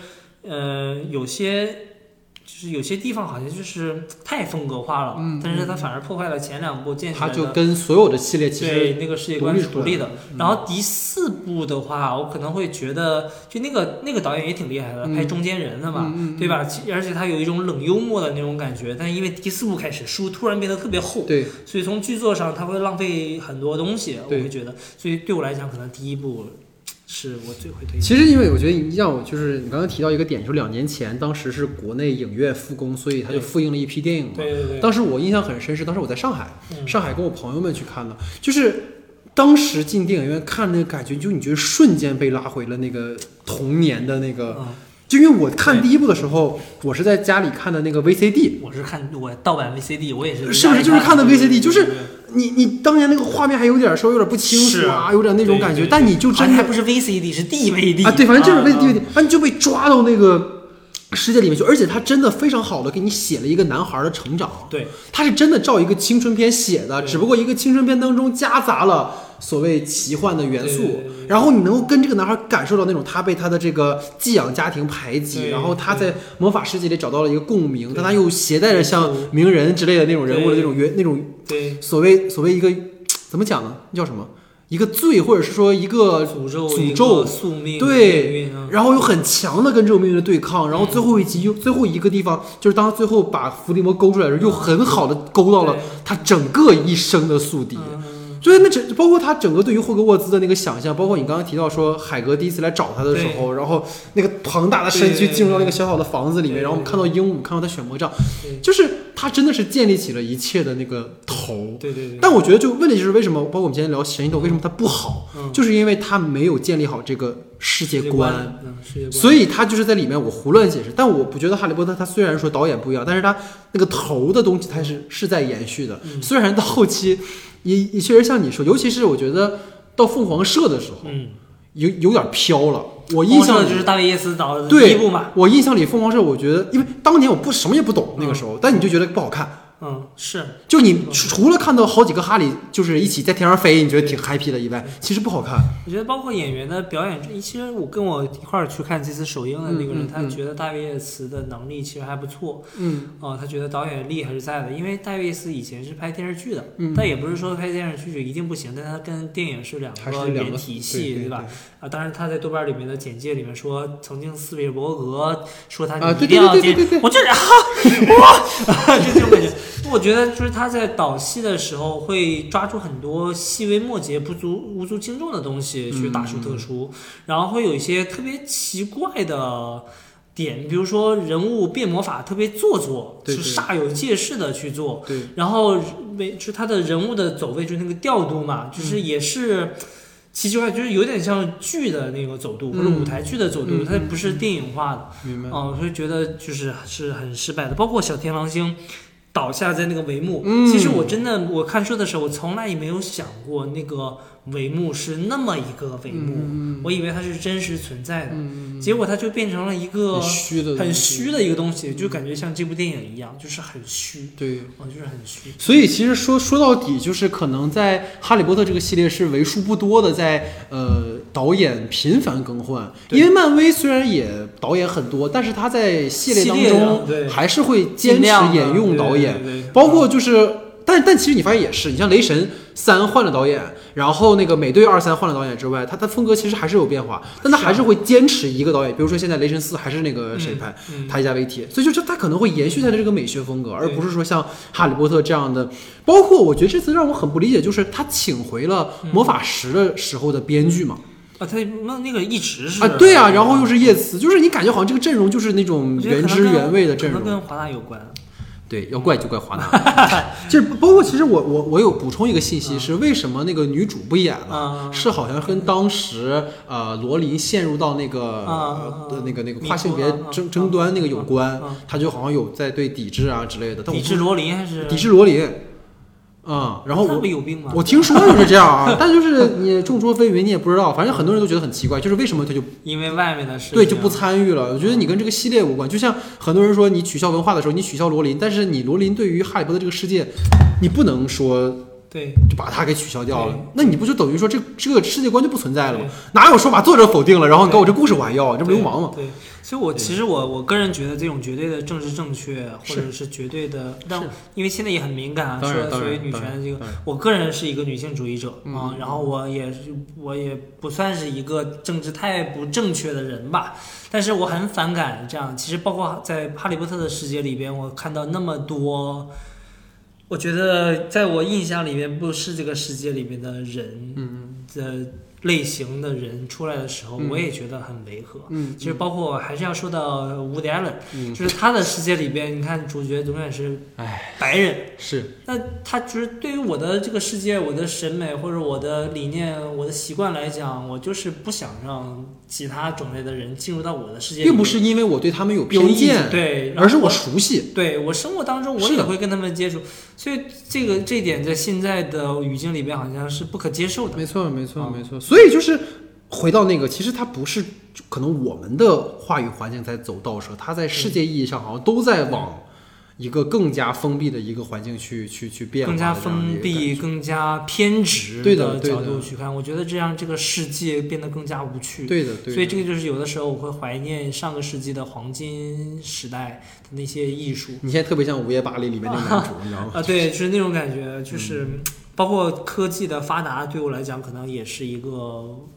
呃，有些。就是有些地方好像就是太风格化了，嗯但是它反而破坏了前两部建起来的他就跟所有的系列其实对那个世界观是独立的。嗯然后第四部的话，我可能会觉得，就那个那个导演也挺厉害的，嗯拍中间人的嘛，对吧？而且他有一种冷幽默的那种感觉，但因为第四部开始书突然变得特别厚，对所以从剧作上他会浪费很多东西，我会觉得，所以对我来讲，可能第一部是我最会推荐。其实因为我觉得你让我就是你刚刚提到一个点，就是两年前当时是国内影院复工，所以他就复映了一批电影嘛。对对对，当时我印象很深是，当时我在上海，嗯上海跟我朋友们去看的，就是当时进电影院看那个感觉，就你觉得瞬间被拉回了那个童年的那个。嗯，就因为我看第一部的时候，我是在家里看的那个 VCD，我是看我盗版 VCD，我也是是不是？就是看的 VCD 就是你你当年那个画面还有点稍微有点不清楚啊，有点那种感觉，但你就真的还不是 VCD，是 DVD 啊，对，反正就是啊 VCD，啊，你就被抓到那个世界里面去，而且他真的非常好的给你写了一个男孩的成长，对。他是真的照一个青春片写的，只不过一个青春片当中夹杂了所谓奇幻的元素然后你能够跟这个男孩感受到那种他被他的这个寄养家庭排挤，然后他在魔法世界里找到了一个共鸣，但他又携带着像鸣人之类的那种人物的那种原那种对，所谓所谓一个怎么讲呢？叫什么？一个罪，或者是说一个诅咒诅咒。宿命对。啊。然后又很强的跟这种命运的对。抗，然后最后一集又最后一个地方，就是当最后把伏地魔勾出来的时候，又很好的勾到了他整个一生的宿敌。嗯所以那整包括他整个对于霍格沃兹的那个想象，包括你刚刚提到说海格第一次来找他的时候，然后那个庞大的身躯进入到那个小小的房子里面，然后我们看到鹦鹉，看到他选魔杖，就是他真的是建立起了一切的那个头。对对对，但我觉得就问题就是为什么，包括我们今天聊神异斗，为什么它不好，嗯就是因为它没有建立好这个世界观。嗯，世界观，所以他就是在里面我胡乱解释，但我不觉得《哈利波特》他虽然说导演不一样，但是他那个头的东西他是是在延续的。嗯虽然到后期也也确实像你说，尤其是我觉得到凤凰社的时候，嗯，有有点飘了。我印象里就是大卫耶斯导的第对一部嘛，我印象里凤凰社，我觉得因为当年我不什么也不懂那个时候，但你就觉得不好看。嗯，是就你除了看到好几个哈利就是一起在天上飞，你觉得挺 happy 的以外，其实不好看。我觉得包括演员的表演，其实我跟我一块儿去看这次首映的那个人，嗯嗯嗯他觉得大卫叶茨的能力其实还不错，嗯哦、他觉得导演力还是在的，因为大卫叶茨以前是拍电视剧的，嗯但也不是说拍电视剧就一定不行，但他跟电影是两个个原体系，对吧？？啊，当然他在豆瓣里面的简介里面说，曾经斯皮尔伯格说他一定要进，对对对对对我就是啊，(laughs) 哇，(laughs) 就这种感觉。我觉得就是他在导戏的时候会抓住很多细微末节、不足无足轻重的东西去大书特书，然后会有一些特别奇怪的。点，比如说人物变魔法特别做作，对对是煞有介事的去做，对，然后每就是他的人物的走位，就是那个调度嘛，就是嗯也是奇奇怪，怪，就是有点像剧的那个走度，或者嗯舞台剧的走度，嗯它不是电影化的。明白。哦，我会觉得就是是很失败的，包括小天狼星倒下在那个帷幕，嗯。其实我真的我看书的时候，我从来也没有想过那个帷幕是那么一个帷幕，嗯。我以为它是真实存在的，嗯，结果它就变成了一个很虚的，很虚。的一个东西，就感觉像这部电影一样，就是很虚，对，哦，就是很虚。所以其实说说到底，就是可能在《哈利波特》这个系列是为数不多的在呃导演频繁更换，因为漫威虽然也导演很多，但是他在系列当中还是会坚持沿用导演，包括就是。但但其实你发现也是，你像雷神三换了导演，然后那个美队二三换了导演之外，他他风格其实还是有变化，但他还是会坚持一个导演。比如说现在雷神四还是那个谁拍，嗯塔吉加维提，所以就是他可能会延续他的这个美学风格，而不是说像哈利波特这样的。包括我觉得这次让我很不理解，就是他请回了魔法石的时候的编剧嘛，啊，他那那个一直是啊，对啊，然后又是叶慈，就是你感觉好像这个阵容就是那种原汁原味的阵容。可能跟华纳有关。对，要怪就怪华纳。(laughs) 就是包括其实我我我有补充一个信息是为什么那个女主不演了？嗯是好像跟当时呃罗琳陷入到那个嗯呃嗯那个那个跨性别争争端那个有关嗯嗯，他就好像有在对抵制啊之类的。抵制罗琳还是抵制罗琳，啊、然后我不有病吗？我听说就是这样啊，(laughs) 但就是你众说纷纭，你也不知道，反正很多人都觉得很奇怪，就是为什么他就因为外面的事，对就不参与了？我觉得你跟这个系列无关，就像很多人说你取消文化的时候，你取消罗琳，但是你罗琳对于哈利波特这个世界，你不能说对就把它给取消掉了，那你不就等于说这这个世界观就不存在了吗？哪有说把作者否定了，然后你告我这故事我还要，这不流氓吗？对，所以我其实我我个人觉得这种绝对的政治正确，或者是。绝对的让，因为现在也很敏感啊，说所谓女权这个我个人是一个女性主义者嗯。啊，然后我也是我也不算是一个政治太不正确的人吧，但是我很反感这样。其实包括在哈利波特的世界里边，我看到那么多。我觉得，在我印象里面，不是这个世界里面的人嗯，的类型的人出来的时候，嗯。我也觉得很违和。嗯，其实包括还是要说到 Woody Allen，、嗯。就是他的世界里边，你看主角永远是哎白人，是。那他就是对于我的这个世界、我的审美或者我的理念、我的习惯来讲，我就是不想让其他种类的人进入到我的世界，并不是因为我对他们有偏见，对，而是我我熟悉。对我生活当中我也会跟他们接触，所以这个这点在现在的语境里边好像是不可接受的。没错，没错，啊没错。所以就是回到那个，其实它不是可能我们的话语环境在走倒车，它在世界意义上好像都在往一个更加封闭的一个环境去去去变化更加封闭、更加偏执对的角度去看，我觉得这样这个世界变得更加无趣。对的，对的。所以这个就是有的时候我会怀念上个世纪的黄金时代的那些艺术你现在特别像《午夜巴黎》里面那个男主，你知道吗？啊，对，就是那种感觉，就是嗯包括科技的发达对我来讲可能也是一个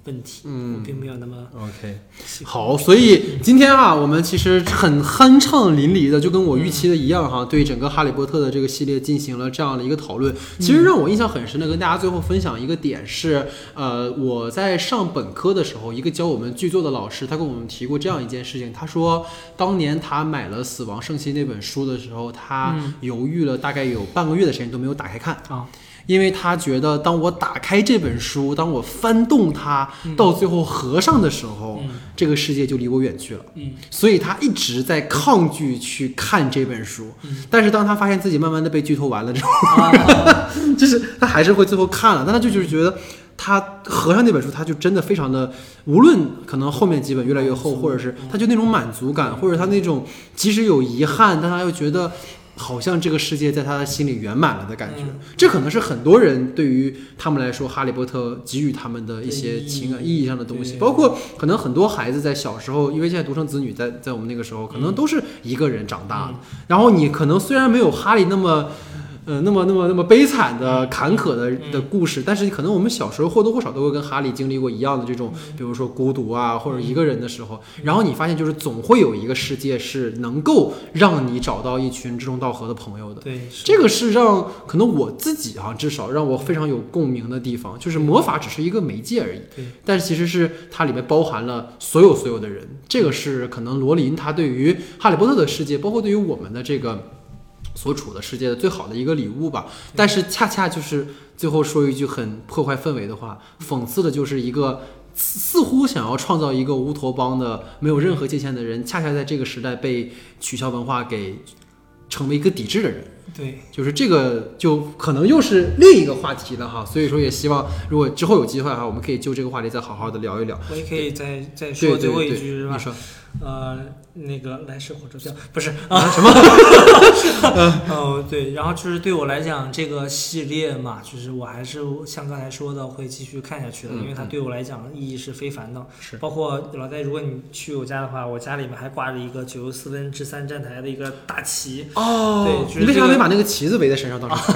问题，嗯。我并没有那么 OK，好，所以今天啊，我们其实很酣畅淋漓的，就跟我预期的一样哈，对整个《哈利波特》的这个系列进行了这样的一个讨论。其实让我印象很深的，跟大家最后分享一个点是，呃，我在上本科的时候，一个教我们剧作的老师，他跟我们提过这样一件事情，他说，当年他买了《死亡圣器》那本书的时候，他嗯。犹豫了大概有半个月的时间都没有打开看。啊，因为他觉得，当我打开这本书，当我翻动它，到最后合上的时候，嗯这个世界就离我远去了。嗯所以他一直在抗拒去看这本书。嗯但是当他发现自己慢慢的被剧透完了之后，啊，(laughs) 就是他还是会最后看了，但他就就是觉得。他合上那本书，他就真的非常的，无论可能后面几本越来越厚，或者是他就那种满足感，或者他那种即使有遗憾，但他又觉得好像这个世界在他的心里圆满了的感觉。嗯这可能是很多人对于他们来说，《哈利波特》给予他们的一些情感意义上的东西，包括可能很多孩子在小时候，因为现在独生子女在在我们那个时候，可能都是一个人长大的。然后你可能虽然没有哈利那么。呃，那么那么那么悲惨的、坎坷的的故事，但是可能我们小时候或多或少都会跟哈利经历过一样的这种，比如说孤独啊，或者一个人的时候，然后你发现就是总会有一个世界是能够让你找到一群志同道合的朋友的。对，是这个是让可能我自己啊，至少让我非常有共鸣的地方，就是魔法只是一个媒介而已，对，但是其实是它里面包含了所有所有的人。这个是可能罗琳他对于哈利波特的世界，包括对于我们的这个所处的世界的最好的一个礼物吧。但是恰恰就是最后说一句很破坏氛围的话，讽刺的就是一个。似似乎想要创造一个乌托邦的没有任何界限的人，恰恰在这个时代被取消文化给成为一个抵制的人。对，就是这个就可能又是另一个话题了哈，所以说也希望如果之后有机会哈，我们可以就这个话题再好好的聊一聊。我也可以再再说最后一句是吧你？说呃，那个来世火车票不是啊什么？(laughs) (laughs) 哦，对，然后就是对我来讲，这个系列嘛，就是我还是像刚才说的，会继续看下去的，嗯因为它对我来讲意义是非凡的。是包括老戴，如果你去我家的话，我家里面还挂着一个九又四分之三站台的一个大旗，哦对就是你为啥这个没把那个旗子围在身上？当时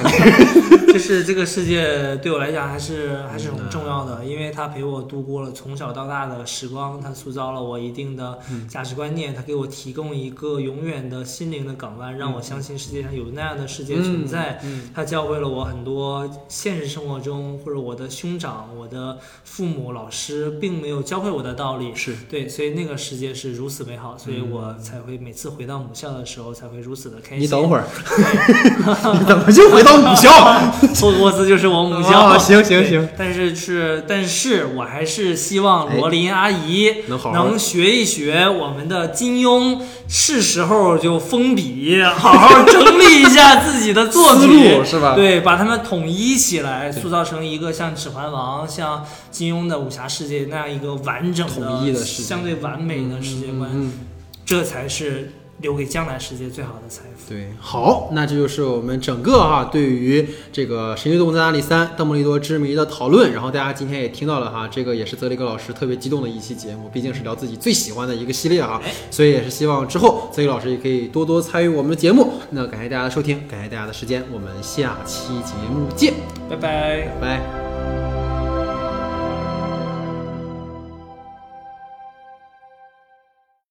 (laughs) 就是这个世界对我来讲还是还是很重要的，因为它陪我度过了从小到大的时光，它塑造了我一定的价值观念，它给我提供一个永远的心灵的港湾，让我相信世界上有那样的世界存在。嗯，它教会了我很多现实生活中或者我的兄长、我的父母、老师并没有教会我的道理。是对，所以那个世界是如此美好，所以嗯我才会每次回到母校的时候才会如此的开心。你等会儿，(laughs) 你怎么就回到母校？霍格沃兹就是我母校。哦行行行，但是是，但是我还是希望罗琳阿姨能学一学我们的金庸，是时候就封笔，好好整理一下自己的作 (laughs) 思品，是吧？对，把他们统一起来，塑造成一个像《指环王》、像金庸的武侠世界那样一个完整统一的世界。相对完美的世界观，嗯嗯这才是留给将来世界最好的财富。对，好，那这就是我们整个哈对于这个《神奇动物在哪里三：邓布利多之谜》的讨论。然后大家今天也听到了哈，这个也是泽雷格老师特别激动的一期节目，毕竟是聊自己最喜欢的一个系列哈，所以也是希望之后泽雷老师也可以多多参与我们的节目。那感谢大家的收听，感谢大家的时间，我们下期节目见，拜拜。拜拜。